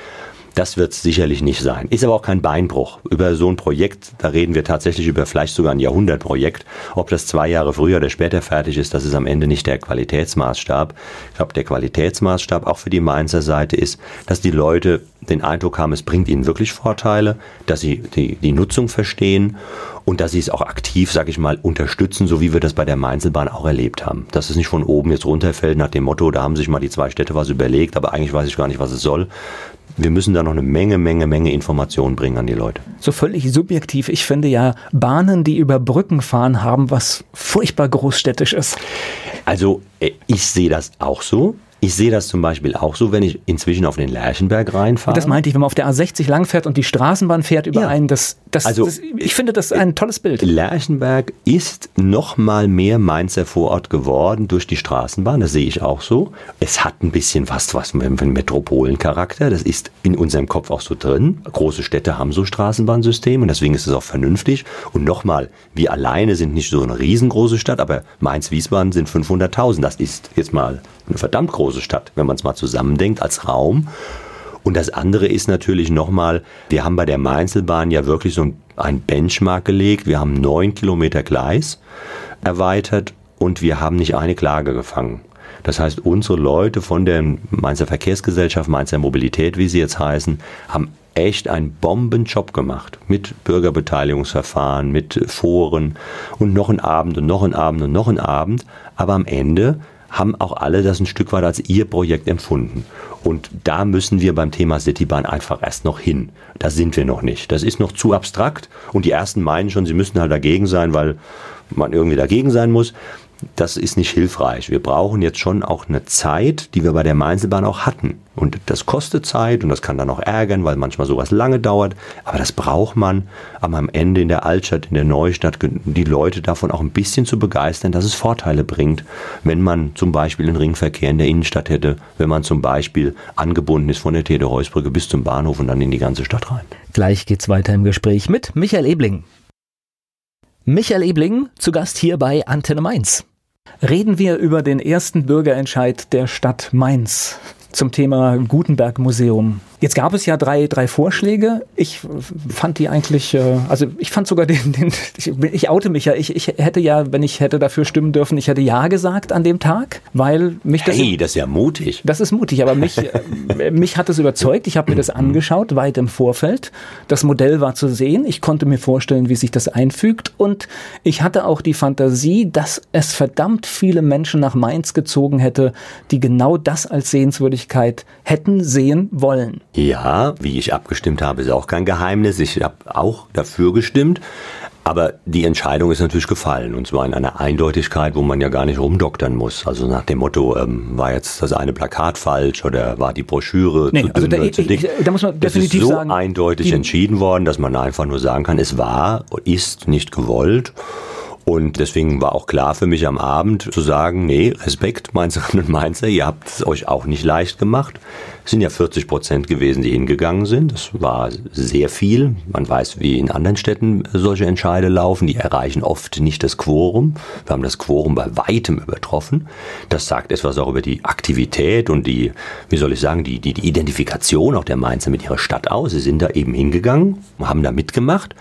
Das wird es sicherlich nicht sein. Ist aber auch kein Beinbruch. Über so ein Projekt, da reden wir tatsächlich über vielleicht sogar ein Jahrhundertprojekt. Ob das zwei Jahre früher oder später fertig ist, das ist am Ende nicht der Qualitätsmaßstab. Ich glaube, der Qualitätsmaßstab auch für die Mainzer Seite ist, dass die Leute den Eindruck haben, es bringt ihnen wirklich Vorteile, dass sie die, die Nutzung verstehen und dass sie es auch aktiv, sag ich mal, unterstützen, so wie wir das bei der Mainzelbahn auch erlebt haben. Dass es nicht von oben jetzt runterfällt nach dem Motto, da haben sich mal die zwei Städte was überlegt, aber eigentlich weiß ich gar nicht, was es soll. Wir müssen da noch eine Menge, Menge, Menge Informationen bringen an die Leute. So völlig subjektiv. Ich finde ja, Bahnen, die über Brücken fahren, haben was furchtbar großstädtisches. Also, äh, ich sehe das auch so. Ich sehe das zum Beispiel auch so, wenn ich inzwischen auf den Lerchenberg reinfahre. Das meinte ich, wenn man auf der A60 langfährt und die Straßenbahn fährt über ja. einen, das Das, also, das, ich finde das ein tolles Bild. Lerchenberg ist noch mal mehr Mainzer Vorort geworden durch die Straßenbahn. Das sehe ich auch so. Es hat ein bisschen was, was mit dem Metropolencharakter. Das ist in unserem Kopf auch so drin. Große Städte haben so Straßenbahnsysteme und deswegen ist es auch vernünftig. Und nochmal, wir alleine sind nicht so eine riesengroße Stadt, aber Mainz-Wiesbaden sind 500.000. Das ist jetzt mal eine verdammt große Stadt, wenn man es mal zusammendenkt als Raum. Und das andere ist natürlich nochmal, wir haben bei der Mainzelbahn ja wirklich so ein Benchmark gelegt. Wir haben neun Kilometer Gleis erweitert und wir haben nicht eine Klage gefangen. Das heißt, unsere Leute von der Mainzer Verkehrsgesellschaft, Mainzer Mobilität, wie sie jetzt heißen, haben echt einen Bombenjob gemacht. Mit Bürgerbeteiligungsverfahren, mit Foren und noch ein Abend und noch ein Abend und noch ein Abend. Aber am Ende haben auch alle das ein Stück weit als ihr Projekt empfunden. Und da müssen wir beim Thema Citybahn einfach erst noch hin. Da sind wir noch nicht. Das ist noch zu abstrakt. Und die ersten meinen schon, sie müssten halt dagegen sein, weil man irgendwie dagegen sein muss das ist nicht hilfreich. Wir brauchen jetzt schon auch eine Zeit, die wir bei der Mainzelbahn auch hatten. Und das kostet Zeit und das kann dann auch ärgern, weil manchmal sowas lange dauert. Aber das braucht man, um am Ende in der Altstadt, in der Neustadt, die Leute davon auch ein bisschen zu begeistern, dass es Vorteile bringt, wenn man zum Beispiel einen Ringverkehr in der Innenstadt hätte, wenn man zum Beispiel angebunden ist von der Tede-Heusbrücke bis zum Bahnhof und dann in die ganze Stadt rein. Gleich geht's weiter im Gespräch mit Michael Ebling. Michael Ebling zu Gast hier bei Antenne Mainz. Reden wir über den ersten Bürgerentscheid der Stadt Mainz zum Thema Gutenberg Museum. Jetzt gab es ja drei, drei Vorschläge. Ich fand die eigentlich, äh, also ich fand sogar den, den ich, ich oute mich ja, ich, ich hätte ja, wenn ich hätte dafür stimmen dürfen, ich hätte Ja gesagt an dem Tag, weil mich das... Hey, das ist ja mutig. Das ist mutig, aber mich, äh, mich hat es überzeugt. Ich habe mir das angeschaut, weit im Vorfeld. Das Modell war zu sehen. Ich konnte mir vorstellen, wie sich das einfügt und ich hatte auch die Fantasie, dass es verdammt viele Menschen nach Mainz gezogen hätte, die genau das als Sehenswürdigkeit hätten sehen wollen. Ja, wie ich abgestimmt habe, ist auch kein Geheimnis. Ich habe auch dafür gestimmt. Aber die Entscheidung ist natürlich gefallen und zwar in einer Eindeutigkeit, wo man ja gar nicht rumdoktern muss. Also nach dem Motto, ähm, war jetzt das eine Plakat falsch oder war die Broschüre nee, zu also dünn oder zu dick. Ich, da muss man definitiv es ist so sagen, eindeutig entschieden worden, dass man einfach nur sagen kann, es war, ist nicht gewollt. Und deswegen war auch klar für mich am Abend zu sagen, nee, Respekt, Mainzerinnen und Mainzer, ihr habt es euch auch nicht leicht gemacht. Es sind ja 40 Prozent gewesen, die hingegangen sind. Das war sehr viel. Man weiß, wie in anderen Städten solche Entscheide laufen. Die erreichen oft nicht das Quorum. Wir haben das Quorum bei weitem übertroffen. Das sagt etwas auch über die Aktivität und die, wie soll ich sagen, die, die, die Identifikation auch der Mainzer mit ihrer Stadt aus. Sie sind da eben hingegangen, haben da mitgemacht.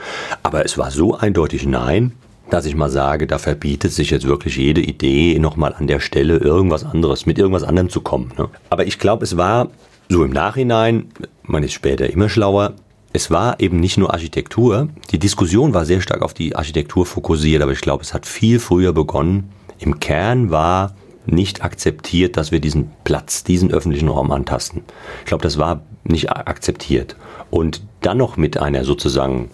Aber es war so eindeutig Nein, dass ich mal sage, da verbietet sich jetzt wirklich jede Idee, nochmal an der Stelle irgendwas anderes, mit irgendwas anderem zu kommen. Ne? Aber ich glaube, es war so im Nachhinein, man ist später immer schlauer, es war eben nicht nur Architektur. Die Diskussion war sehr stark auf die Architektur fokussiert, aber ich glaube, es hat viel früher begonnen. Im Kern war nicht akzeptiert, dass wir diesen Platz, diesen öffentlichen Raum antasten. Ich glaube, das war nicht akzeptiert. Und dann noch mit einer sozusagen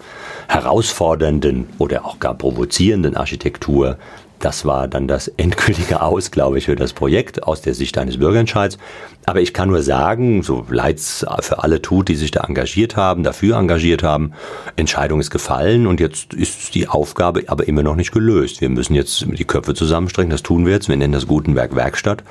herausfordernden oder auch gar provozierenden Architektur. Das war dann das endgültige Aus, glaube ich, für das Projekt aus der Sicht eines Bürgerentscheids. Aber ich kann nur sagen, so leid es für alle tut, die sich da engagiert haben, dafür engagiert haben, Entscheidung ist gefallen und jetzt ist die Aufgabe aber immer noch nicht gelöst. Wir müssen jetzt die Köpfe zusammenstrecken, das tun wir jetzt. Wir nennen das Gutenberg Werkstatt,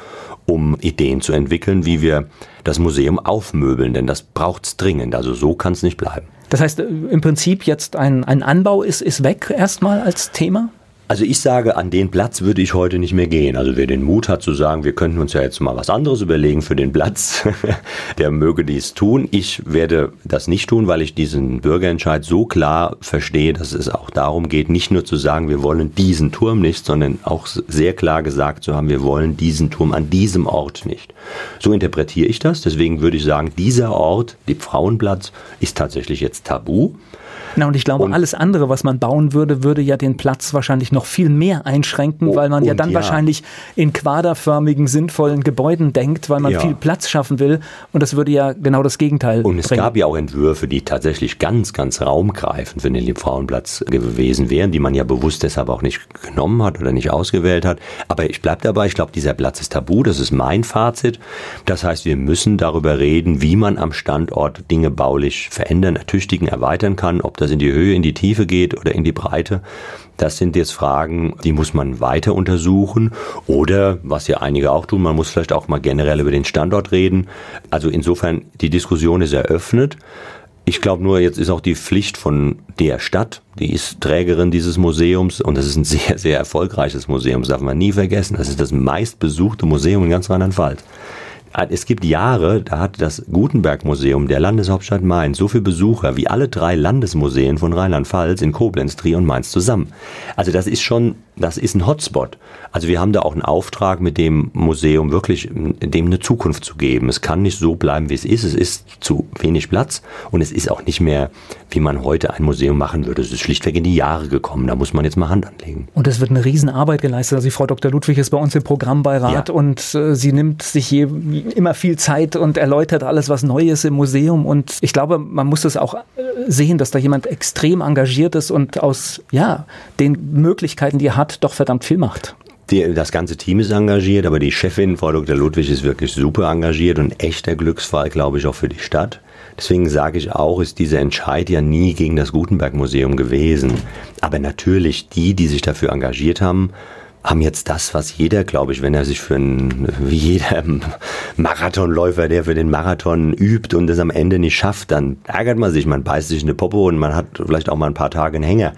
um Ideen zu entwickeln, wie wir das Museum aufmöbeln, denn das braucht's dringend. Also so kann es nicht bleiben. Das heißt, im Prinzip jetzt ein, ein Anbau ist, ist weg erstmal als Thema? Also ich sage, an den Platz würde ich heute nicht mehr gehen. Also wer den Mut hat zu sagen, wir könnten uns ja jetzt mal was anderes überlegen für den Platz, der möge dies tun. Ich werde das nicht tun, weil ich diesen Bürgerentscheid so klar verstehe, dass es auch darum geht, nicht nur zu sagen, wir wollen diesen Turm nicht, sondern auch sehr klar gesagt zu haben, wir wollen diesen Turm an diesem Ort nicht. So interpretiere ich das. Deswegen würde ich sagen, dieser Ort, die Frauenplatz, ist tatsächlich jetzt tabu. Na, und ich glaube, und alles andere, was man bauen würde, würde ja den Platz wahrscheinlich noch viel mehr einschränken, oh, weil man ja dann ja. wahrscheinlich in quaderförmigen, sinnvollen Gebäuden denkt, weil man ja. viel Platz schaffen will. Und das würde ja genau das Gegenteil Und es bringen. gab ja auch Entwürfe, die tatsächlich ganz, ganz raumgreifend für den Liebfrauenplatz gewesen wären, die man ja bewusst deshalb auch nicht genommen hat oder nicht ausgewählt hat. Aber ich bleibe dabei, ich glaube, dieser Platz ist tabu, das ist mein Fazit. Das heißt, wir müssen darüber reden, wie man am Standort Dinge baulich verändern, ertüchtigen, erweitern kann, ob das das in die Höhe, in die Tiefe geht oder in die Breite, das sind jetzt Fragen, die muss man weiter untersuchen. Oder, was ja einige auch tun, man muss vielleicht auch mal generell über den Standort reden. Also insofern, die Diskussion ist eröffnet. Ich glaube nur, jetzt ist auch die Pflicht von der Stadt, die ist Trägerin dieses Museums und das ist ein sehr, sehr erfolgreiches Museum, das darf man nie vergessen. Das ist das meistbesuchte Museum in ganz Rheinland-Pfalz. Es gibt Jahre, da hat das Gutenberg-Museum der Landeshauptstadt Mainz so viele Besucher wie alle drei Landesmuseen von Rheinland-Pfalz in Koblenz, Trier und Mainz zusammen. Also das ist schon, das ist ein Hotspot. Also wir haben da auch einen Auftrag mit dem Museum wirklich dem eine Zukunft zu geben. Es kann nicht so bleiben, wie es ist. Es ist zu wenig Platz und es ist auch nicht mehr, wie man heute ein Museum machen würde. Es ist schlichtweg in die Jahre gekommen. Da muss man jetzt mal Hand anlegen. Und es wird eine Riesenarbeit geleistet. Also die Frau Dr. Ludwig ist bei uns im Programmbeirat ja. und äh, sie nimmt sich je, immer viel Zeit und erläutert alles, was neu ist im Museum. Und ich glaube, man muss es auch äh, sehen, dass da jemand extrem engagiert ist und aus ja, den Möglichkeiten, die er hat, doch verdammt viel macht. Die, das ganze Team ist engagiert, aber die Chefin, Frau Dr. Ludwig, ist wirklich super engagiert und echter Glücksfall, glaube ich, auch für die Stadt. Deswegen sage ich auch, ist dieser Entscheid ja nie gegen das Gutenberg-Museum gewesen. Aber natürlich, die, die sich dafür engagiert haben, haben jetzt das, was jeder, glaube ich, wenn er sich für einen, wie jeder Marathonläufer, der für den Marathon übt und es am Ende nicht schafft, dann ärgert man sich, man beißt sich eine Popo und man hat vielleicht auch mal ein paar Tage einen Hänger.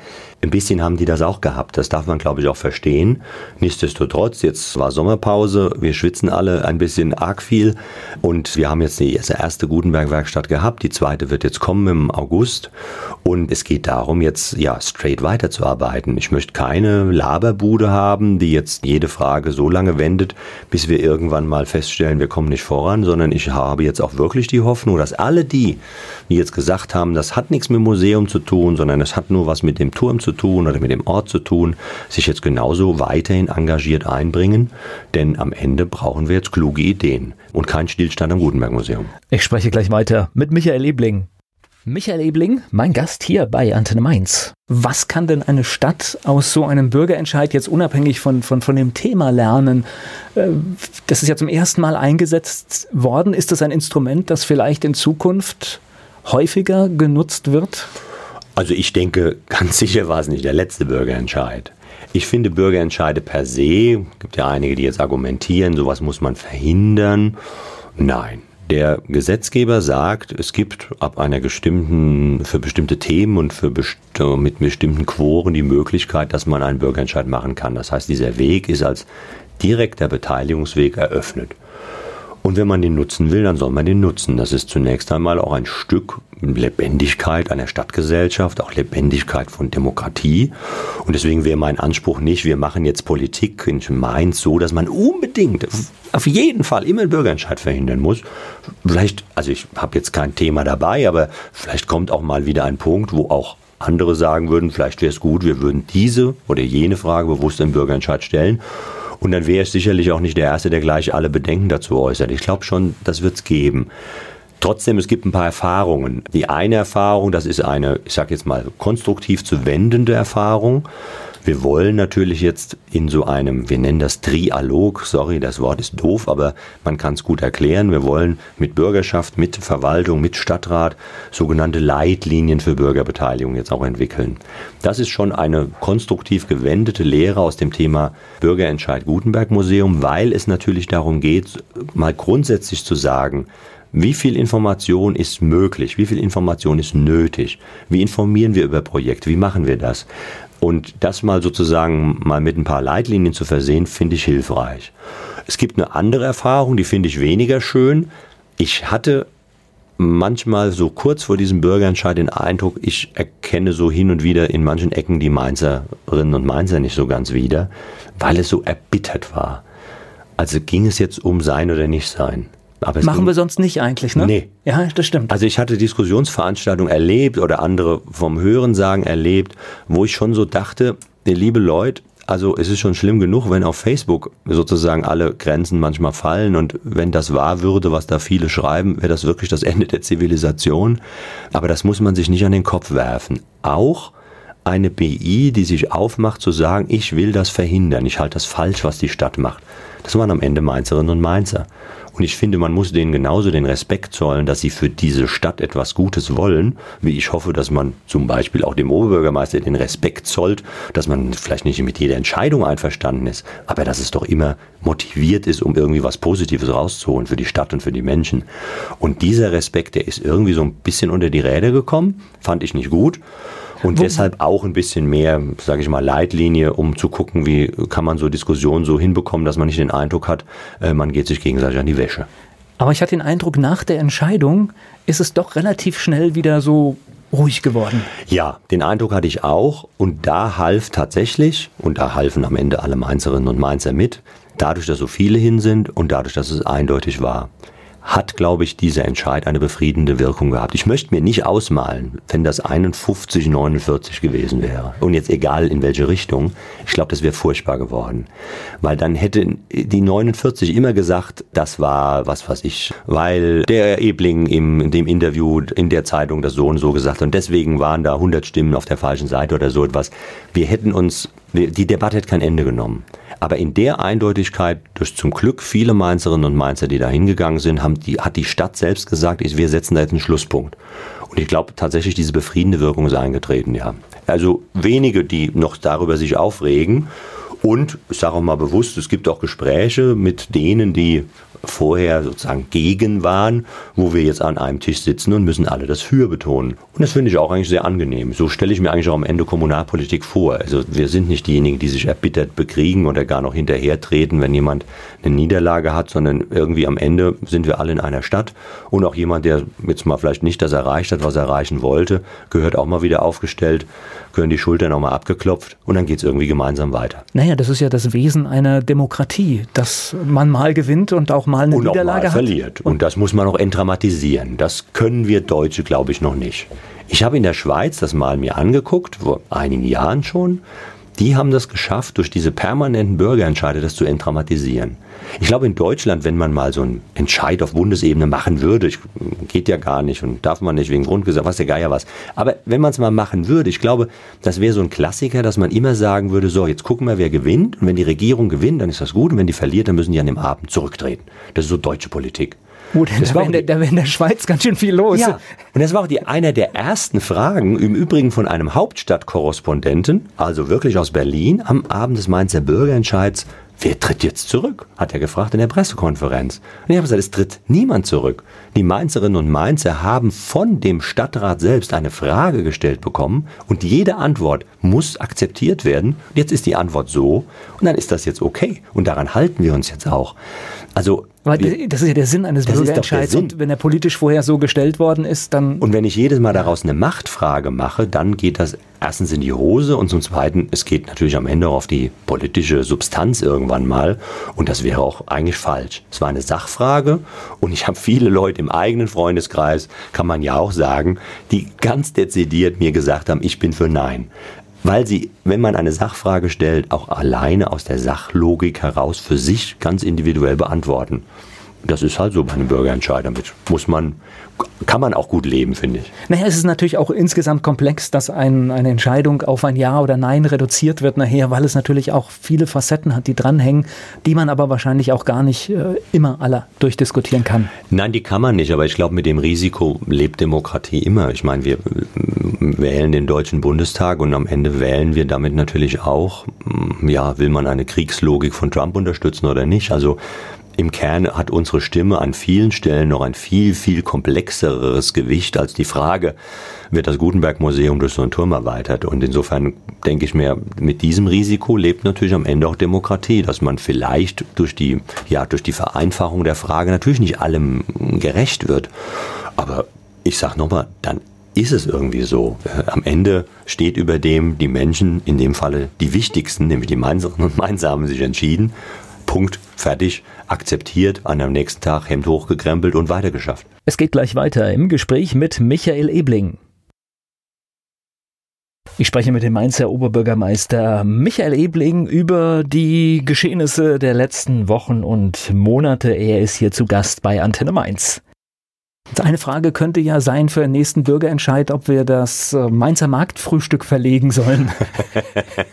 Ein bisschen haben die das auch gehabt. Das darf man, glaube ich, auch verstehen. Nichtsdestotrotz, jetzt war Sommerpause. Wir schwitzen alle ein bisschen arg viel. Und wir haben jetzt die erste Gutenberg-Werkstatt gehabt. Die zweite wird jetzt kommen im August. Und es geht darum, jetzt, ja, straight weiterzuarbeiten. Ich möchte keine Laberbude haben, die jetzt jede Frage so lange wendet, bis wir irgendwann mal feststellen, wir kommen nicht voran, sondern ich habe jetzt auch wirklich die Hoffnung, dass alle die, die jetzt gesagt haben, das hat nichts mit dem Museum zu tun, sondern es hat nur was mit dem Turm zu tun oder mit dem Ort zu tun, sich jetzt genauso weiterhin engagiert einbringen, denn am Ende brauchen wir jetzt kluge Ideen und keinen Stillstand am Gutenberg Museum. Ich spreche gleich weiter mit Michael Ebling. Michael Ebling, mein Gast hier bei Antenne Mainz. Was kann denn eine Stadt aus so einem Bürgerentscheid jetzt unabhängig von, von, von dem Thema lernen? Äh, das ist ja zum ersten Mal eingesetzt worden. Ist das ein Instrument, das vielleicht in Zukunft häufiger genutzt wird? Also ich denke, ganz sicher war es nicht der letzte Bürgerentscheid. Ich finde Bürgerentscheide per se, gibt ja einige, die jetzt argumentieren, sowas muss man verhindern. Nein. Der Gesetzgeber sagt, es gibt ab einer bestimmten, für bestimmte Themen und für best mit bestimmten Quoren die Möglichkeit, dass man einen Bürgerentscheid machen kann. Das heißt, dieser Weg ist als direkter Beteiligungsweg eröffnet. Und wenn man den nutzen will, dann soll man den nutzen. Das ist zunächst einmal auch ein Stück Lebendigkeit einer Stadtgesellschaft, auch Lebendigkeit von Demokratie. Und deswegen wäre mein Anspruch nicht, wir machen jetzt Politik in Mainz so, dass man unbedingt, auf jeden Fall immer einen Bürgerentscheid verhindern muss. Vielleicht, also ich habe jetzt kein Thema dabei, aber vielleicht kommt auch mal wieder ein Punkt, wo auch andere sagen würden, vielleicht wäre es gut, wir würden diese oder jene Frage bewusst im Bürgerentscheid stellen. Und dann wäre ich sicherlich auch nicht der Erste, der gleich alle Bedenken dazu äußert. Ich glaube schon, das wird es geben. Trotzdem, es gibt ein paar Erfahrungen. Die eine Erfahrung, das ist eine, ich sage jetzt mal, konstruktiv zu wendende Erfahrung. Wir wollen natürlich jetzt in so einem, wir nennen das Trialog, sorry, das Wort ist doof, aber man kann es gut erklären. Wir wollen mit Bürgerschaft, mit Verwaltung, mit Stadtrat sogenannte Leitlinien für Bürgerbeteiligung jetzt auch entwickeln. Das ist schon eine konstruktiv gewendete Lehre aus dem Thema Bürgerentscheid Gutenberg Museum, weil es natürlich darum geht, mal grundsätzlich zu sagen, wie viel Information ist möglich? Wie viel Information ist nötig? Wie informieren wir über Projekte? Wie machen wir das? Und das mal sozusagen mal mit ein paar Leitlinien zu versehen, finde ich hilfreich. Es gibt eine andere Erfahrung, die finde ich weniger schön. Ich hatte manchmal so kurz vor diesem Bürgerentscheid den Eindruck, ich erkenne so hin und wieder in manchen Ecken die Mainzerinnen und Mainzer nicht so ganz wieder, weil es so erbittert war. Also ging es jetzt um sein oder nicht sein. Machen ging, wir sonst nicht eigentlich, ne? Nee. Ja, das stimmt. Also ich hatte Diskussionsveranstaltungen erlebt oder andere vom Hörensagen erlebt, wo ich schon so dachte, liebe Leute, also es ist schon schlimm genug, wenn auf Facebook sozusagen alle Grenzen manchmal fallen und wenn das wahr würde, was da viele schreiben, wäre das wirklich das Ende der Zivilisation. Aber das muss man sich nicht an den Kopf werfen. Auch eine BI, die sich aufmacht zu sagen, ich will das verhindern, ich halte das falsch, was die Stadt macht. Das waren am Ende Mainzerinnen und Mainzer. Und ich finde, man muss denen genauso den Respekt zollen, dass sie für diese Stadt etwas Gutes wollen, wie ich hoffe, dass man zum Beispiel auch dem Oberbürgermeister den Respekt zollt, dass man vielleicht nicht mit jeder Entscheidung einverstanden ist, aber dass es doch immer motiviert ist, um irgendwie was Positives rauszuholen für die Stadt und für die Menschen. Und dieser Respekt, der ist irgendwie so ein bisschen unter die Räder gekommen, fand ich nicht gut. Und Wo, deshalb auch ein bisschen mehr, sage ich mal, Leitlinie, um zu gucken, wie kann man so Diskussionen so hinbekommen, dass man nicht den Eindruck hat, äh, man geht sich gegenseitig an die Wäsche. Aber ich hatte den Eindruck, nach der Entscheidung ist es doch relativ schnell wieder so ruhig geworden. Ja, den Eindruck hatte ich auch. Und da half tatsächlich, und da halfen am Ende alle Mainzerinnen und Mainzer mit, dadurch, dass so viele hin sind und dadurch, dass es eindeutig war hat, glaube ich, dieser Entscheid eine befriedende Wirkung gehabt. Ich möchte mir nicht ausmalen, wenn das 51, 49 gewesen wäre. Und jetzt egal in welche Richtung, ich glaube, das wäre furchtbar geworden. Weil dann hätte die 49 immer gesagt, das war, was weiß ich, weil der Ebling im, in dem Interview in der Zeitung das so und so gesagt hat. Und deswegen waren da 100 Stimmen auf der falschen Seite oder so etwas. Wir hätten uns, die Debatte hätte kein Ende genommen. Aber in der Eindeutigkeit, durch zum Glück viele Mainzerinnen und Mainzer, die da hingegangen sind, haben die, hat die Stadt selbst gesagt, wir setzen da jetzt einen Schlusspunkt. Und ich glaube tatsächlich, diese befriedende Wirkung ist eingetreten, ja. Also wenige, die noch darüber sich aufregen. Und ich sage auch mal bewusst, es gibt auch Gespräche mit denen, die vorher sozusagen gegen waren, wo wir jetzt an einem Tisch sitzen und müssen alle das Für betonen. Und das finde ich auch eigentlich sehr angenehm. So stelle ich mir eigentlich auch am Ende Kommunalpolitik vor. Also wir sind nicht diejenigen, die sich erbittert bekriegen oder gar noch hinterhertreten, wenn jemand eine Niederlage hat, sondern irgendwie am Ende sind wir alle in einer Stadt und auch jemand, der jetzt mal vielleicht nicht das erreicht hat, was er erreichen wollte, gehört auch mal wieder aufgestellt, gehören die Schultern auch mal abgeklopft und dann geht es irgendwie gemeinsam weiter. Naja, das ist ja das Wesen einer Demokratie, dass man mal gewinnt und auch mal eine und Niederlage auch mal verliert. Und, und das muss man auch entdramatisieren. Das können wir Deutsche, glaube ich, noch nicht. Ich habe in der Schweiz das mal mir angeguckt, vor einigen Jahren schon. Die haben das geschafft, durch diese permanenten Bürgerentscheide das zu entdramatisieren. Ich glaube, in Deutschland, wenn man mal so einen Entscheid auf Bundesebene machen würde, ich, geht ja gar nicht und darf man nicht wegen Grundgesetz, was der Geier was. Aber wenn man es mal machen würde, ich glaube, das wäre so ein Klassiker, dass man immer sagen würde, so, jetzt gucken wir, wer gewinnt. Und wenn die Regierung gewinnt, dann ist das gut. Und wenn die verliert, dann müssen die an dem Abend zurücktreten. Das ist so deutsche Politik. Oh, das da wäre in, wär in der Schweiz ganz schön viel los. Ja, und das war auch die, einer der ersten Fragen, im Übrigen von einem Hauptstadtkorrespondenten, also wirklich aus Berlin, am Abend des Mainzer Bürgerentscheids Wer tritt jetzt zurück? hat er gefragt in der Pressekonferenz. Und ich habe gesagt, es tritt niemand zurück. Die Mainzerinnen und Mainzer haben von dem Stadtrat selbst eine Frage gestellt bekommen und jede Antwort muss akzeptiert werden. Und jetzt ist die Antwort so und dann ist das jetzt okay. Und daran halten wir uns jetzt auch. Also aber das ist ja der Sinn eines Bürgerentscheids. Und wenn er politisch vorher so gestellt worden ist, dann. Und wenn ich jedes Mal daraus eine Machtfrage mache, dann geht das erstens in die Hose und zum Zweiten, es geht natürlich am Ende auch auf die politische Substanz irgendwann mal. Und das wäre auch eigentlich falsch. Es war eine Sachfrage und ich habe viele Leute im eigenen Freundeskreis, kann man ja auch sagen, die ganz dezidiert mir gesagt haben, ich bin für Nein weil sie, wenn man eine Sachfrage stellt, auch alleine aus der Sachlogik heraus für sich ganz individuell beantworten. Das ist halt so bei einem Bürgerentscheid. Damit muss man, kann man auch gut leben, finde ich. Naja, es ist natürlich auch insgesamt komplex, dass ein, eine Entscheidung auf ein Ja oder Nein reduziert wird nachher, weil es natürlich auch viele Facetten hat, die dranhängen, die man aber wahrscheinlich auch gar nicht äh, immer alle durchdiskutieren kann. Nein, die kann man nicht, aber ich glaube, mit dem Risiko lebt Demokratie immer. Ich meine, wir wählen den Deutschen Bundestag und am Ende wählen wir damit natürlich auch, ja, will man eine Kriegslogik von Trump unterstützen oder nicht? Also im Kern hat unsere Stimme an vielen Stellen noch ein viel, viel komplexeres Gewicht als die Frage, wird das Gutenberg-Museum durch so einen Turm erweitert? Und insofern denke ich mir, mit diesem Risiko lebt natürlich am Ende auch Demokratie, dass man vielleicht durch die, ja, durch die Vereinfachung der Frage natürlich nicht allem gerecht wird. Aber ich sag nochmal, dann ist es irgendwie so. Am Ende steht über dem die Menschen, in dem Falle die wichtigsten, nämlich die Mainzerinnen und Mainzer haben sich entschieden Punkt, fertig, akzeptiert, an am nächsten Tag Hemd hochgekrempelt und weitergeschafft. Es geht gleich weiter im Gespräch mit Michael Ebling. Ich spreche mit dem Mainzer Oberbürgermeister Michael Ebling über die Geschehnisse der letzten Wochen und Monate. Er ist hier zu Gast bei Antenne Mainz. Eine Frage könnte ja sein für den nächsten Bürgerentscheid, ob wir das äh, Mainzer Marktfrühstück verlegen sollen.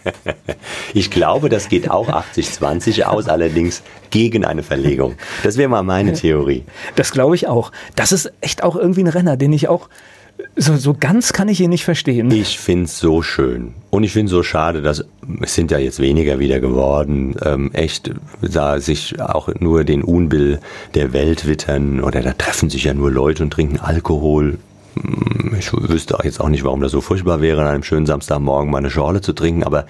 ich glaube, das geht auch 80-20 aus, allerdings gegen eine Verlegung. Das wäre mal meine Theorie. Das glaube ich auch. Das ist echt auch irgendwie ein Renner, den ich auch so, so ganz kann ich ihn nicht verstehen. Ich finde es so schön. Und ich finde es so schade, dass es sind ja jetzt weniger wieder geworden, ähm, echt da sich auch nur den Unbill der Welt wittern oder da treffen sich ja nur Leute und trinken Alkohol. Hm, ich wüsste jetzt auch nicht, warum das so furchtbar wäre, an einem schönen Samstagmorgen mal eine Schorle zu trinken, aber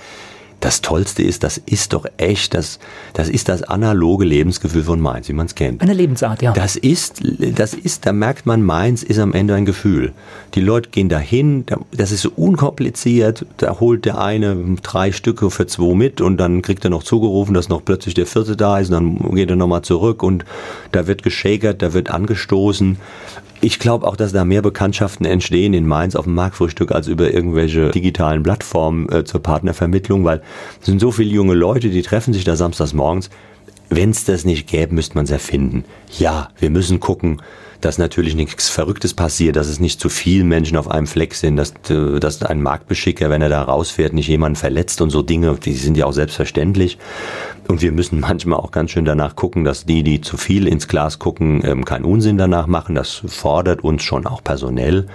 das Tollste ist, das ist doch echt, das, das ist das analoge Lebensgefühl von Mainz, wie man es kennt. Eine Lebensart, ja. Das ist, das ist, da merkt man, Mainz ist am Ende ein Gefühl. Die Leute gehen dahin, das ist so unkompliziert, da holt der eine drei Stücke für zwei mit und dann kriegt er noch zugerufen, dass noch plötzlich der vierte da ist und dann geht er nochmal zurück und da wird geschäkert, da wird angestoßen. Ich glaube auch, dass da mehr Bekanntschaften entstehen in Mainz auf dem Marktfrühstück als über irgendwelche digitalen Plattformen äh, zur Partnervermittlung, weil es sind so viele junge Leute, die treffen sich da samstags morgens. Wenn es das nicht gäbe, müsste man es erfinden. Ja, wir müssen gucken, dass natürlich nichts Verrücktes passiert, dass es nicht zu viele Menschen auf einem Fleck sind, dass, äh, dass ein Marktbeschicker, wenn er da rausfährt, nicht jemanden verletzt und so Dinge, die sind ja auch selbstverständlich. Und wir müssen manchmal auch ganz schön danach gucken, dass die, die zu viel ins Glas gucken, ähm, keinen Unsinn danach machen. Das fordert uns schon auch personell.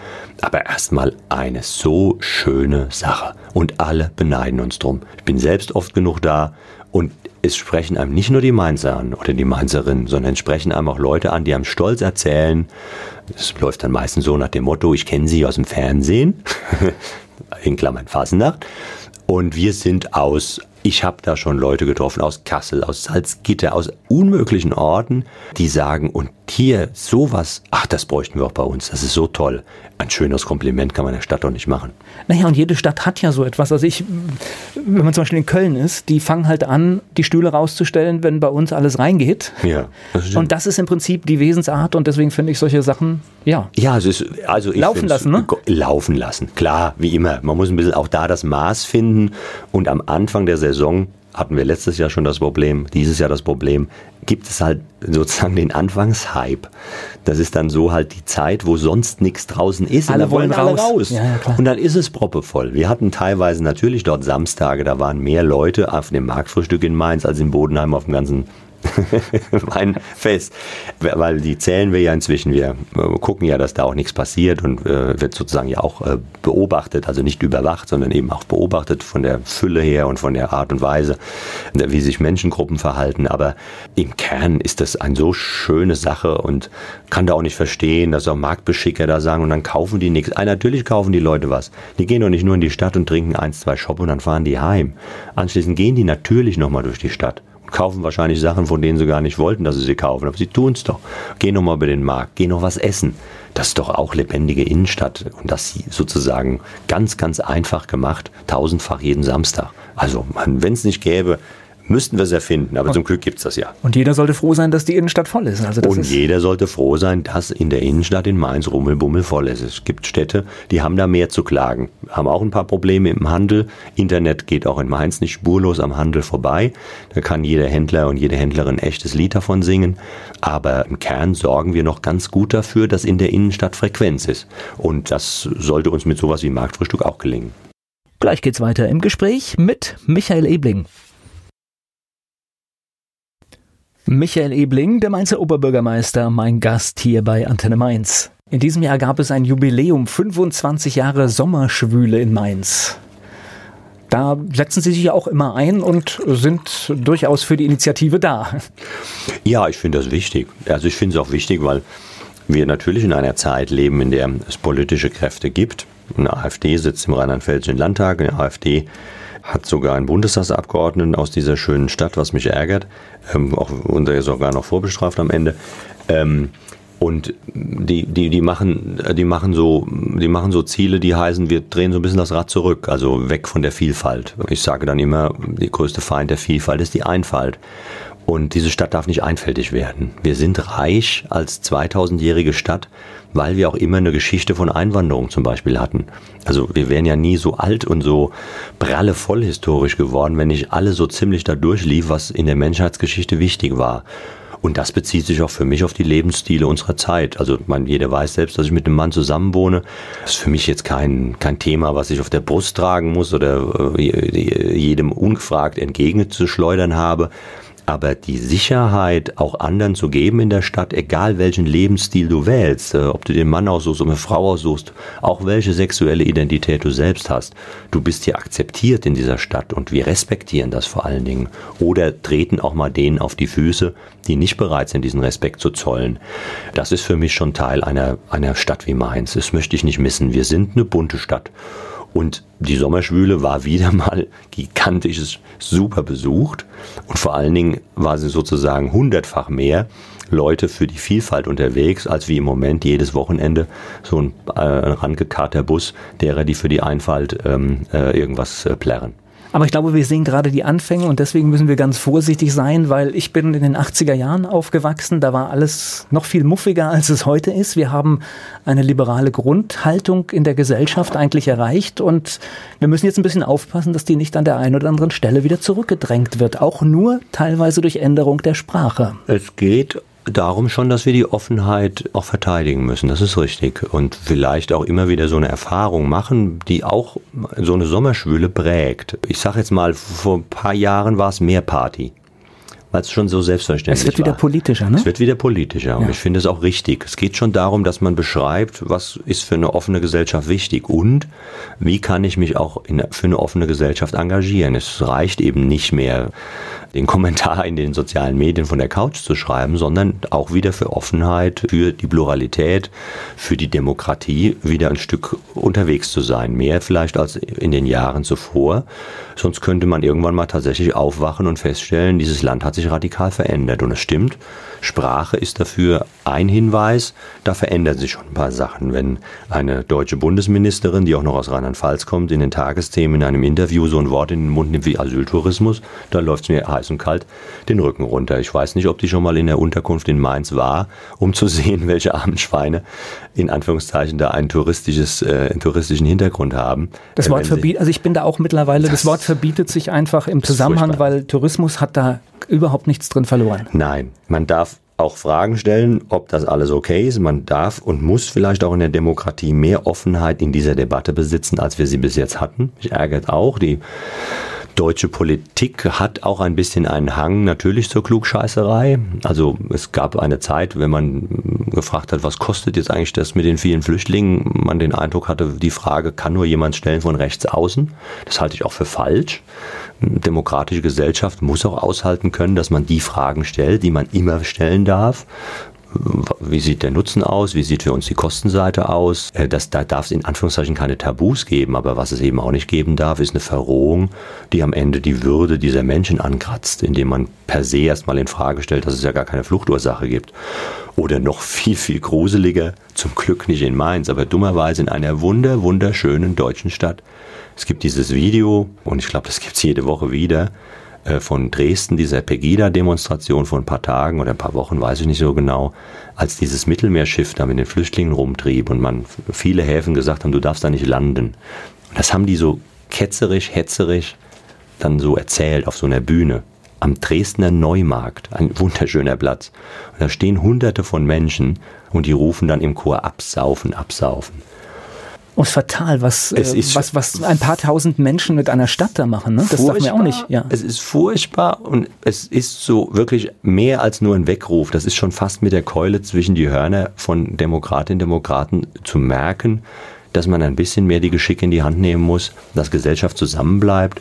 Aber erstmal eine so schöne Sache. Und alle beneiden uns drum. Ich bin selbst oft genug da und es sprechen einem nicht nur die Mainzer an oder die Mainzerinnen, sondern es sprechen einem auch Leute an, die einem stolz erzählen. Es läuft dann meistens so nach dem Motto, ich kenne sie aus dem Fernsehen, in Klammern Fasnacht. Und wir sind aus ich habe da schon Leute getroffen aus Kassel, aus Salzgitter, aus unmöglichen Orten, die sagen, und hier sowas, ach, das bräuchten wir auch bei uns, das ist so toll. Ein schönes Kompliment kann man der Stadt doch nicht machen. Naja, und jede Stadt hat ja so etwas. Also ich, wenn man zum Beispiel in Köln ist, die fangen halt an, die Stühle rauszustellen, wenn bei uns alles reingeht. Ja. Das und das ist im Prinzip die Wesensart und deswegen finde ich solche Sachen, ja. Ja, es ist, also ich laufen lassen, ne? Laufen lassen, klar, wie immer. Man muss ein bisschen auch da das Maß finden und am Anfang der Saison hatten wir letztes Jahr schon das Problem, dieses Jahr das Problem, gibt es halt sozusagen den Anfangshype. Das ist dann so halt die Zeit, wo sonst nichts draußen ist. Alle wollen raus. Alle raus. Ja, ja, und dann ist es proppevoll. Wir hatten teilweise natürlich dort Samstage, da waren mehr Leute auf dem Marktfrühstück in Mainz als in Bodenheim auf dem ganzen mein Fest. Weil die zählen wir ja inzwischen. Wir äh, gucken ja, dass da auch nichts passiert und äh, wird sozusagen ja auch äh, beobachtet, also nicht überwacht, sondern eben auch beobachtet von der Fülle her und von der Art und Weise, wie sich Menschengruppen verhalten. Aber im Kern ist das eine so schöne Sache und kann da auch nicht verstehen, dass auch Marktbeschicker da sagen und dann kaufen die nichts. Ah, natürlich kaufen die Leute was. Die gehen doch nicht nur in die Stadt und trinken eins, zwei Shop und dann fahren die heim. Anschließend gehen die natürlich nochmal durch die Stadt kaufen wahrscheinlich Sachen, von denen sie gar nicht wollten, dass sie sie kaufen. Aber sie tun es doch. Geh noch mal über den Markt, geh noch was essen. Das ist doch auch lebendige Innenstadt. Und das sozusagen ganz, ganz einfach gemacht, tausendfach jeden Samstag. Also, wenn es nicht gäbe, müssten wir es erfinden, aber und, zum Glück gibt es das ja. Und jeder sollte froh sein, dass die Innenstadt voll ist. Also und ist jeder sollte froh sein, dass in der Innenstadt in Mainz Rummelbummel voll ist. Es gibt Städte, die haben da mehr zu klagen, haben auch ein paar Probleme im Handel. Internet geht auch in Mainz nicht spurlos am Handel vorbei. Da kann jeder Händler und jede Händlerin ein echtes Lied davon singen. Aber im Kern sorgen wir noch ganz gut dafür, dass in der Innenstadt Frequenz ist. Und das sollte uns mit sowas wie Marktfrühstück auch gelingen. Gleich geht's weiter im Gespräch mit Michael Ebling. Michael Ebling, der Mainzer Oberbürgermeister, mein Gast hier bei Antenne Mainz. In diesem Jahr gab es ein Jubiläum, 25 Jahre Sommerschwüle in Mainz. Da setzen Sie sich ja auch immer ein und sind durchaus für die Initiative da. Ja, ich finde das wichtig. Also ich finde es auch wichtig, weil wir natürlich in einer Zeit leben, in der es politische Kräfte gibt. Eine AfD sitzt im Rheinland-Pfälzischen Landtag, eine AfD hat sogar einen Bundestagsabgeordneten aus dieser schönen Stadt, was mich ärgert, ähm, auch, und er ist sogar noch vorbestraft am Ende. Ähm, und die, die, die machen, die machen so, die machen so Ziele, die heißen, wir drehen so ein bisschen das Rad zurück, also weg von der Vielfalt. Ich sage dann immer, die größte Feind der Vielfalt ist die Einfalt. Und diese Stadt darf nicht einfältig werden. Wir sind reich als 2000-jährige Stadt, weil wir auch immer eine Geschichte von Einwanderung zum Beispiel hatten. Also wir wären ja nie so alt und so pralle vollhistorisch geworden, wenn nicht alle so ziemlich da durchlief, was in der Menschheitsgeschichte wichtig war. Und das bezieht sich auch für mich auf die Lebensstile unserer Zeit. Also man, jeder weiß selbst, dass ich mit einem Mann zusammenwohne. Das ist für mich jetzt kein, kein Thema, was ich auf der Brust tragen muss oder äh, jedem ungefragt entgegenzuschleudern habe aber die Sicherheit auch anderen zu geben in der Stadt, egal welchen Lebensstil du wählst, äh, ob du den Mann aussuchst, oder eine Frau aussuchst, auch welche sexuelle Identität du selbst hast, du bist hier akzeptiert in dieser Stadt und wir respektieren das vor allen Dingen oder treten auch mal denen auf die Füße, die nicht bereit sind, diesen Respekt zu zollen. Das ist für mich schon Teil einer, einer Stadt wie Mainz. Das möchte ich nicht missen. Wir sind eine bunte Stadt. Und die Sommerschwüle war wieder mal gigantisch super besucht. Und vor allen Dingen war sie sozusagen hundertfach mehr Leute für die Vielfalt unterwegs, als wie im Moment jedes Wochenende so ein äh, rangekarter Bus derer, die für die Einfalt ähm, äh, irgendwas äh, plärren. Aber ich glaube, wir sehen gerade die Anfänge und deswegen müssen wir ganz vorsichtig sein, weil ich bin in den 80er Jahren aufgewachsen. Da war alles noch viel muffiger, als es heute ist. Wir haben eine liberale Grundhaltung in der Gesellschaft eigentlich erreicht und wir müssen jetzt ein bisschen aufpassen, dass die nicht an der einen oder anderen Stelle wieder zurückgedrängt wird. Auch nur teilweise durch Änderung der Sprache. Es geht darum schon, dass wir die Offenheit auch verteidigen müssen. Das ist richtig. Und vielleicht auch immer wieder so eine Erfahrung machen, die auch so eine Sommerschwüle prägt. Ich sage jetzt mal, vor ein paar Jahren war es mehr Party weil es schon so selbstverständlich ist. Es wird wieder war. politischer, ne? Es wird wieder politischer ja. und ich finde es auch richtig. Es geht schon darum, dass man beschreibt, was ist für eine offene Gesellschaft wichtig und wie kann ich mich auch in, für eine offene Gesellschaft engagieren. Es reicht eben nicht mehr, den Kommentar in den sozialen Medien von der Couch zu schreiben, sondern auch wieder für Offenheit, für die Pluralität, für die Demokratie wieder ein Stück unterwegs zu sein. Mehr vielleicht als in den Jahren zuvor. Sonst könnte man irgendwann mal tatsächlich aufwachen und feststellen, dieses Land hat sich radikal verändert. Und es stimmt, Sprache ist dafür ein Hinweis. Da verändern sich schon ein paar Sachen. Wenn eine deutsche Bundesministerin, die auch noch aus Rheinland-Pfalz kommt, in den Tagesthemen in einem Interview so ein Wort in den Mund nimmt wie Asyltourismus, da läuft es mir heiß und kalt den Rücken runter. Ich weiß nicht, ob die schon mal in der Unterkunft in Mainz war, um zu sehen, welche armen Schweine in Anführungszeichen da ein touristisches, äh, einen touristischen Hintergrund haben. Das Wort verbietet, also ich bin da auch mittlerweile, das, das Wort verbietet sich einfach im Zusammenhang, weil Tourismus hat da überhaupt nichts drin verloren. Nein, man darf auch Fragen stellen, ob das alles okay ist. Man darf und muss vielleicht auch in der Demokratie mehr Offenheit in dieser Debatte besitzen, als wir sie bis jetzt hatten. Mich ärgert auch die deutsche Politik hat auch ein bisschen einen Hang natürlich zur Klugscheißerei. Also es gab eine Zeit, wenn man gefragt hat, was kostet jetzt eigentlich das mit den vielen Flüchtlingen, man den Eindruck hatte, die Frage kann nur jemand stellen von rechts außen. Das halte ich auch für falsch. Demokratische Gesellschaft muss auch aushalten können, dass man die Fragen stellt, die man immer stellen darf wie sieht der Nutzen aus, wie sieht für uns die Kostenseite aus. Äh, das, da darf es in Anführungszeichen keine Tabus geben, aber was es eben auch nicht geben darf, ist eine Verrohung, die am Ende die Würde dieser Menschen ankratzt, indem man per se erstmal in Frage stellt, dass es ja gar keine Fluchtursache gibt. Oder noch viel, viel gruseliger, zum Glück nicht in Mainz, aber dummerweise in einer wunder, wunderschönen deutschen Stadt. Es gibt dieses Video, und ich glaube, das gibt es jede Woche wieder, äh, von Dresden, dieser Pegida-Demonstration vor ein paar Tagen oder ein paar Wochen, weiß ich nicht so genau, als dieses Mittelmeerschiff da mit den Flüchtlingen rumtrieb und man viele Häfen gesagt haben, du darfst da nicht landen. Und das haben die so ketzerisch, hetzerisch dann so erzählt auf so einer Bühne am Dresdner Neumarkt, ein wunderschöner Platz. Und da stehen hunderte von Menschen und die rufen dann im Chor absaufen, absaufen. Und fatal, was, äh, was, was ein paar tausend Menschen mit einer Stadt da machen. Ne? Das darf man auch nicht. Ja. Es ist furchtbar und es ist so wirklich mehr als nur ein Weckruf. Das ist schon fast mit der Keule zwischen die Hörner von Demokratinnen und Demokraten zu merken, dass man ein bisschen mehr die Geschicke in die Hand nehmen muss, dass Gesellschaft zusammenbleibt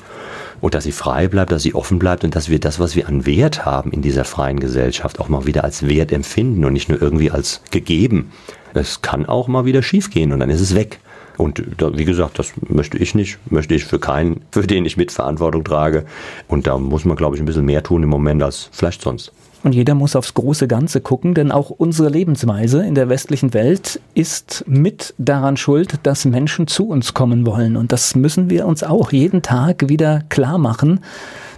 und dass sie frei bleibt, dass sie offen bleibt und dass wir das, was wir an Wert haben in dieser freien Gesellschaft, auch mal wieder als Wert empfinden und nicht nur irgendwie als gegeben. Es kann auch mal wieder schiefgehen und dann ist es weg. Und da, wie gesagt, das möchte ich nicht, möchte ich für keinen, für den ich Mitverantwortung trage. Und da muss man, glaube ich, ein bisschen mehr tun im Moment als vielleicht sonst. Und jeder muss aufs große Ganze gucken, denn auch unsere Lebensweise in der westlichen Welt ist mit daran schuld, dass Menschen zu uns kommen wollen. Und das müssen wir uns auch jeden Tag wieder klar machen,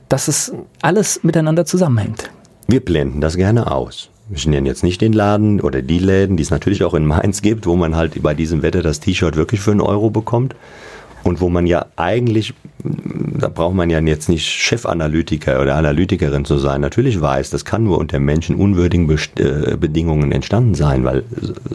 dass es alles miteinander zusammenhängt. Wir blenden das gerne aus wir nennen jetzt nicht den Laden oder die Läden, die es natürlich auch in Mainz gibt, wo man halt bei diesem Wetter das T-Shirt wirklich für einen Euro bekommt. Und wo man ja eigentlich, da braucht man ja jetzt nicht Chefanalytiker oder Analytikerin zu sein, natürlich weiß, das kann nur unter menschenunwürdigen äh, Bedingungen entstanden sein, weil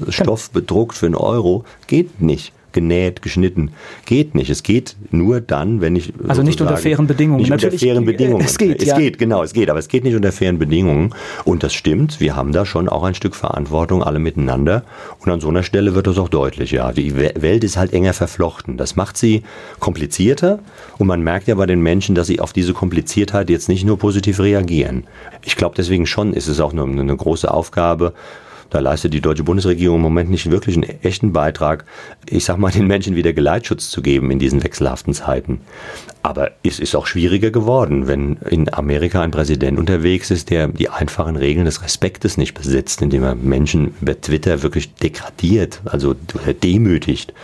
Stoff bedruckt für einen Euro geht nicht genäht, geschnitten. Geht nicht. Es geht nur dann, wenn ich. Also nicht unter fairen Bedingungen. Nicht Natürlich, unter fairen Bedingungen. Es geht. Es ja. geht, genau, es geht. Aber es geht nicht unter fairen Bedingungen. Und das stimmt. Wir haben da schon auch ein Stück Verantwortung, alle miteinander. Und an so einer Stelle wird das auch deutlich, ja. Die Welt ist halt enger verflochten. Das macht sie komplizierter. Und man merkt ja bei den Menschen, dass sie auf diese Kompliziertheit jetzt nicht nur positiv reagieren. Ich glaube, deswegen schon ist es auch eine, eine große Aufgabe, da leistet die deutsche Bundesregierung im Moment nicht wirklich einen echten Beitrag, ich sag mal, den Menschen wieder Geleitschutz zu geben in diesen wechselhaften Zeiten. Aber es ist auch schwieriger geworden, wenn in Amerika ein Präsident unterwegs ist, der die einfachen Regeln des Respektes nicht besitzt, indem er Menschen über Twitter wirklich degradiert, also demütigt.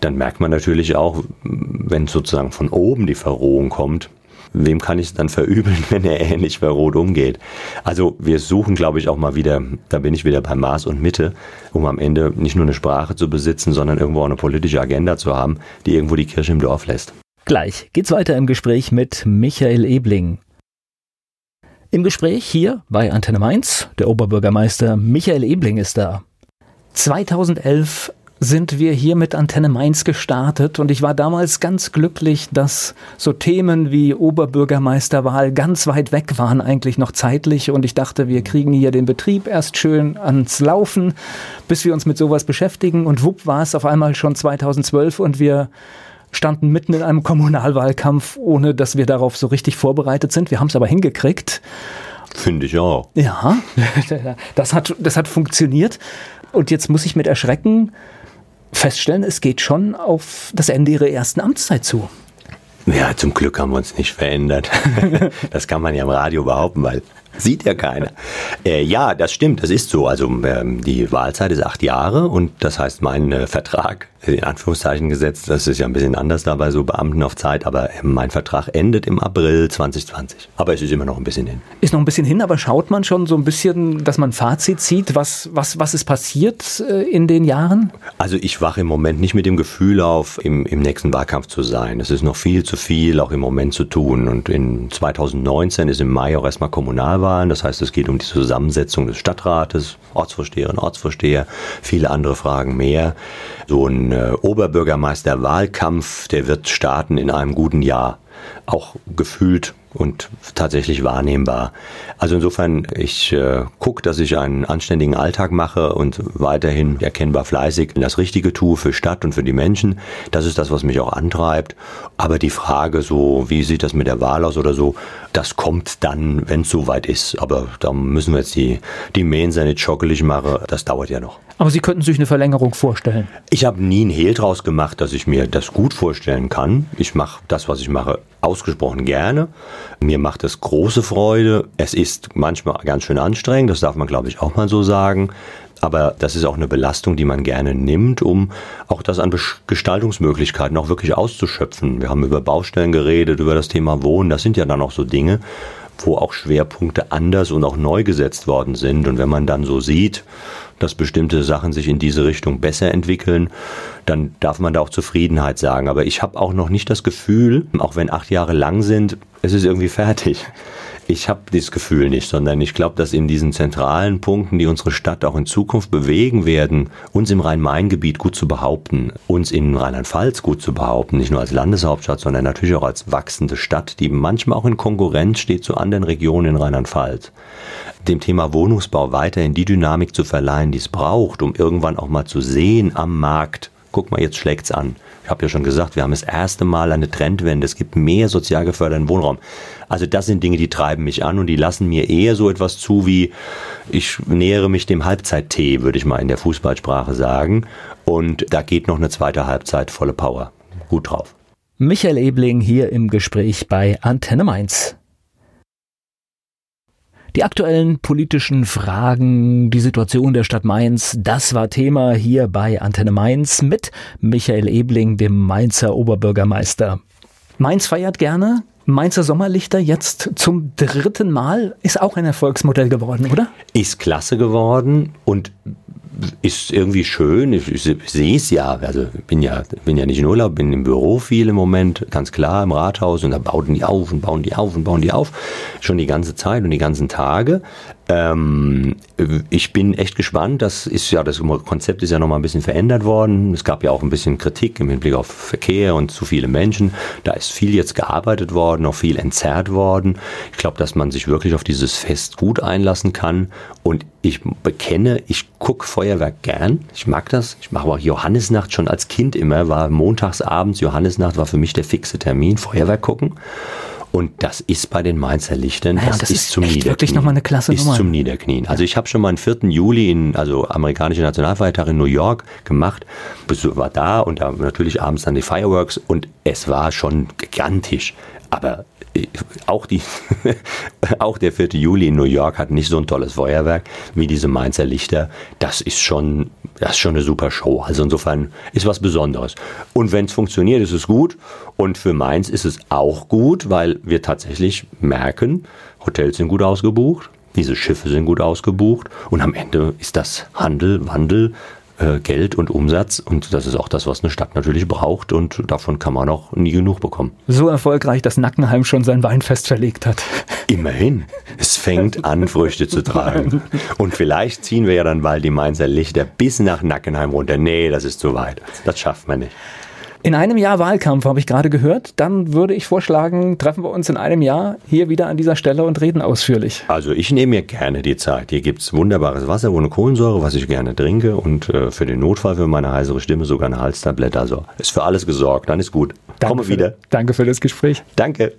Dann merkt man natürlich auch, wenn sozusagen von oben die Verrohung kommt, wem kann ich es dann verübeln, wenn er ähnlich verrot umgeht? Also wir suchen, glaube ich, auch mal wieder, da bin ich wieder bei Maß und Mitte, um am Ende nicht nur eine Sprache zu besitzen, sondern irgendwo auch eine politische Agenda zu haben, die irgendwo die Kirche im Dorf lässt. Gleich geht's weiter im Gespräch mit Michael Ebling. Im Gespräch hier bei Antenne Mainz, der Oberbürgermeister Michael Ebling ist da. 2011 sind wir hier mit Antenne Mainz gestartet und ich war damals ganz glücklich, dass so Themen wie Oberbürgermeisterwahl ganz weit weg waren eigentlich noch zeitlich und ich dachte, wir kriegen hier den Betrieb erst schön ans Laufen, bis wir uns mit sowas beschäftigen und wupp war es auf einmal schon 2012 und wir standen mitten in einem Kommunalwahlkampf, ohne dass wir darauf so richtig vorbereitet sind. Wir haben es aber hingekriegt. Finde ich auch. Ja, das hat, das hat funktioniert. Und jetzt muss ich mit Erschrecken feststellen, es geht schon auf das Ende ihrer ersten Amtszeit zu. Ja, zum Glück haben wir uns nicht verändert. das kann man ja im Radio behaupten, weil Sieht ja keiner. Äh, ja, das stimmt, das ist so. Also ähm, die Wahlzeit ist acht Jahre und das heißt, mein äh, Vertrag, in Anführungszeichen gesetzt, das ist ja ein bisschen anders da bei so Beamten auf Zeit, aber äh, mein Vertrag endet im April 2020. Aber es ist immer noch ein bisschen hin. Ist noch ein bisschen hin, aber schaut man schon so ein bisschen, dass man ein Fazit zieht, was, was, was ist passiert äh, in den Jahren? Also ich wache im Moment nicht mit dem Gefühl auf, im, im nächsten Wahlkampf zu sein. Es ist noch viel zu viel, auch im Moment zu tun. Und in 2019 ist im Mai auch erstmal Kommunalwahl Kommunalwahlen. Das heißt, es geht um die Zusammensetzung des Stadtrates, Ortsvorsteherinnen, Ortsvorsteher, viele andere Fragen mehr. So ein äh, Oberbürgermeisterwahlkampf, der wird starten in einem guten Jahr. Auch gefühlt und tatsächlich wahrnehmbar. Also insofern, ich äh, gucke, dass ich einen anständigen Alltag mache und weiterhin erkennbar fleißig das Richtige tue für Stadt und für die Menschen. Das ist das, was mich auch antreibt. Aber die Frage so, wie sieht das mit der Wahl aus oder so, das kommt dann, wenn es soweit ist. Aber da müssen wir jetzt die, die Mensa nicht schockelig machen. Das dauert ja noch. Aber Sie könnten sich eine Verlängerung vorstellen? Ich habe nie einen Hehl draus gemacht, dass ich mir das gut vorstellen kann. Ich mache das, was ich mache, ausgesprochen gerne. Mir macht es große Freude. Es ist manchmal ganz schön anstrengend, das darf man, glaube ich, auch mal so sagen. Aber das ist auch eine Belastung, die man gerne nimmt, um auch das an Gestaltungsmöglichkeiten auch wirklich auszuschöpfen. Wir haben über Baustellen geredet, über das Thema Wohnen. Das sind ja dann auch so Dinge, wo auch Schwerpunkte anders und auch neu gesetzt worden sind. Und wenn man dann so sieht, dass bestimmte Sachen sich in diese Richtung besser entwickeln, dann darf man da auch Zufriedenheit sagen. Aber ich habe auch noch nicht das Gefühl, auch wenn acht Jahre lang sind, es ist irgendwie fertig. Ich habe dieses Gefühl nicht, sondern ich glaube, dass in diesen zentralen Punkten, die unsere Stadt auch in Zukunft bewegen werden, uns im Rhein-Main-Gebiet gut zu behaupten, uns in Rheinland-Pfalz gut zu behaupten, nicht nur als Landeshauptstadt, sondern natürlich auch als wachsende Stadt, die manchmal auch in Konkurrenz steht zu anderen Regionen in Rheinland-Pfalz dem Thema Wohnungsbau weiterhin die Dynamik zu verleihen, die es braucht, um irgendwann auch mal zu sehen am Markt, guck mal, jetzt schlägt's an. Ich habe ja schon gesagt, wir haben das erste Mal eine Trendwende. Es gibt mehr sozial geförderten Wohnraum. Also das sind Dinge, die treiben mich an und die lassen mir eher so etwas zu wie, ich nähere mich dem Halbzeittee, würde ich mal in der Fußballsprache sagen. Und da geht noch eine zweite Halbzeit volle Power. Gut drauf. Michael Ebling hier im Gespräch bei Antenne Mainz. Die aktuellen politischen Fragen, die Situation der Stadt Mainz, das war Thema hier bei Antenne Mainz mit Michael Ebling, dem Mainzer Oberbürgermeister. Mainz feiert gerne. Mainzer Sommerlichter jetzt zum dritten Mal ist auch ein Erfolgsmodell geworden, oder? Ist klasse geworden und ist irgendwie schön. Ich, ich, sehe es ja. Also bin ja, bin ja nicht in Urlaub, bin im Büro viel im Moment, ganz klar im Rathaus und da bauten die auf und bauen die auf und bauen die auf. Schon die ganze Zeit und die ganzen Tage. Ähm, ich bin echt gespannt. Das ist ja, das Konzept ist ja nochmal ein bisschen verändert worden. Es gab ja auch ein bisschen Kritik im Hinblick auf Verkehr und zu viele Menschen. Da ist viel jetzt gearbeitet worden, auch viel entzerrt worden. Ich glaube, dass man sich wirklich auf dieses Fest gut einlassen kann. Und ich bekenne, ich gucke Feuerwerk gern. Ich mag das. Ich mache auch Johannisnacht schon als Kind immer. War montagsabends, Johannisnacht war für mich der fixe Termin, Feuerwerk gucken. Und das ist bei den Mainzer Lichtern, naja, das, das, ist, ist zum Niederknien. wirklich nochmal eine klasse ist Nummer. zum Niederknien. Also ich habe schon mal einen 4. Juli in, also amerikanische Nationalfeiertag in New York gemacht. War da und da natürlich abends dann die Fireworks und es war schon gigantisch. Aber auch, die, auch der 4. Juli in New York hat nicht so ein tolles Feuerwerk wie diese Mainzer Lichter. Das ist schon, das ist schon eine super Show. Also insofern ist was Besonderes. Und wenn es funktioniert, ist es gut. Und für Mainz ist es auch gut, weil wir tatsächlich merken, Hotels sind gut ausgebucht, diese Schiffe sind gut ausgebucht und am Ende ist das Handel, Wandel, äh, Geld und Umsatz und das ist auch das, was eine Stadt natürlich braucht und davon kann man auch nie genug bekommen. So erfolgreich, dass Nackenheim schon sein Weinfest verlegt hat. Immerhin, es fängt an, Früchte zu tragen. Und vielleicht ziehen wir ja dann bald die Mainzer Lichter bis nach Nackenheim runter. Nee, das ist zu weit. Das schafft man nicht. In einem Jahr Wahlkampf habe ich gerade gehört. Dann würde ich vorschlagen, treffen wir uns in einem Jahr hier wieder an dieser Stelle und reden ausführlich. Also ich nehme mir gerne die Zeit. Hier gibt's wunderbares Wasser ohne Kohlensäure, was ich gerne trinke und äh, für den Notfall für meine heisere Stimme sogar eine Halstablette. Also ist für alles gesorgt. Dann ist gut. Danke Komme für- wieder. Danke für das Gespräch. Danke.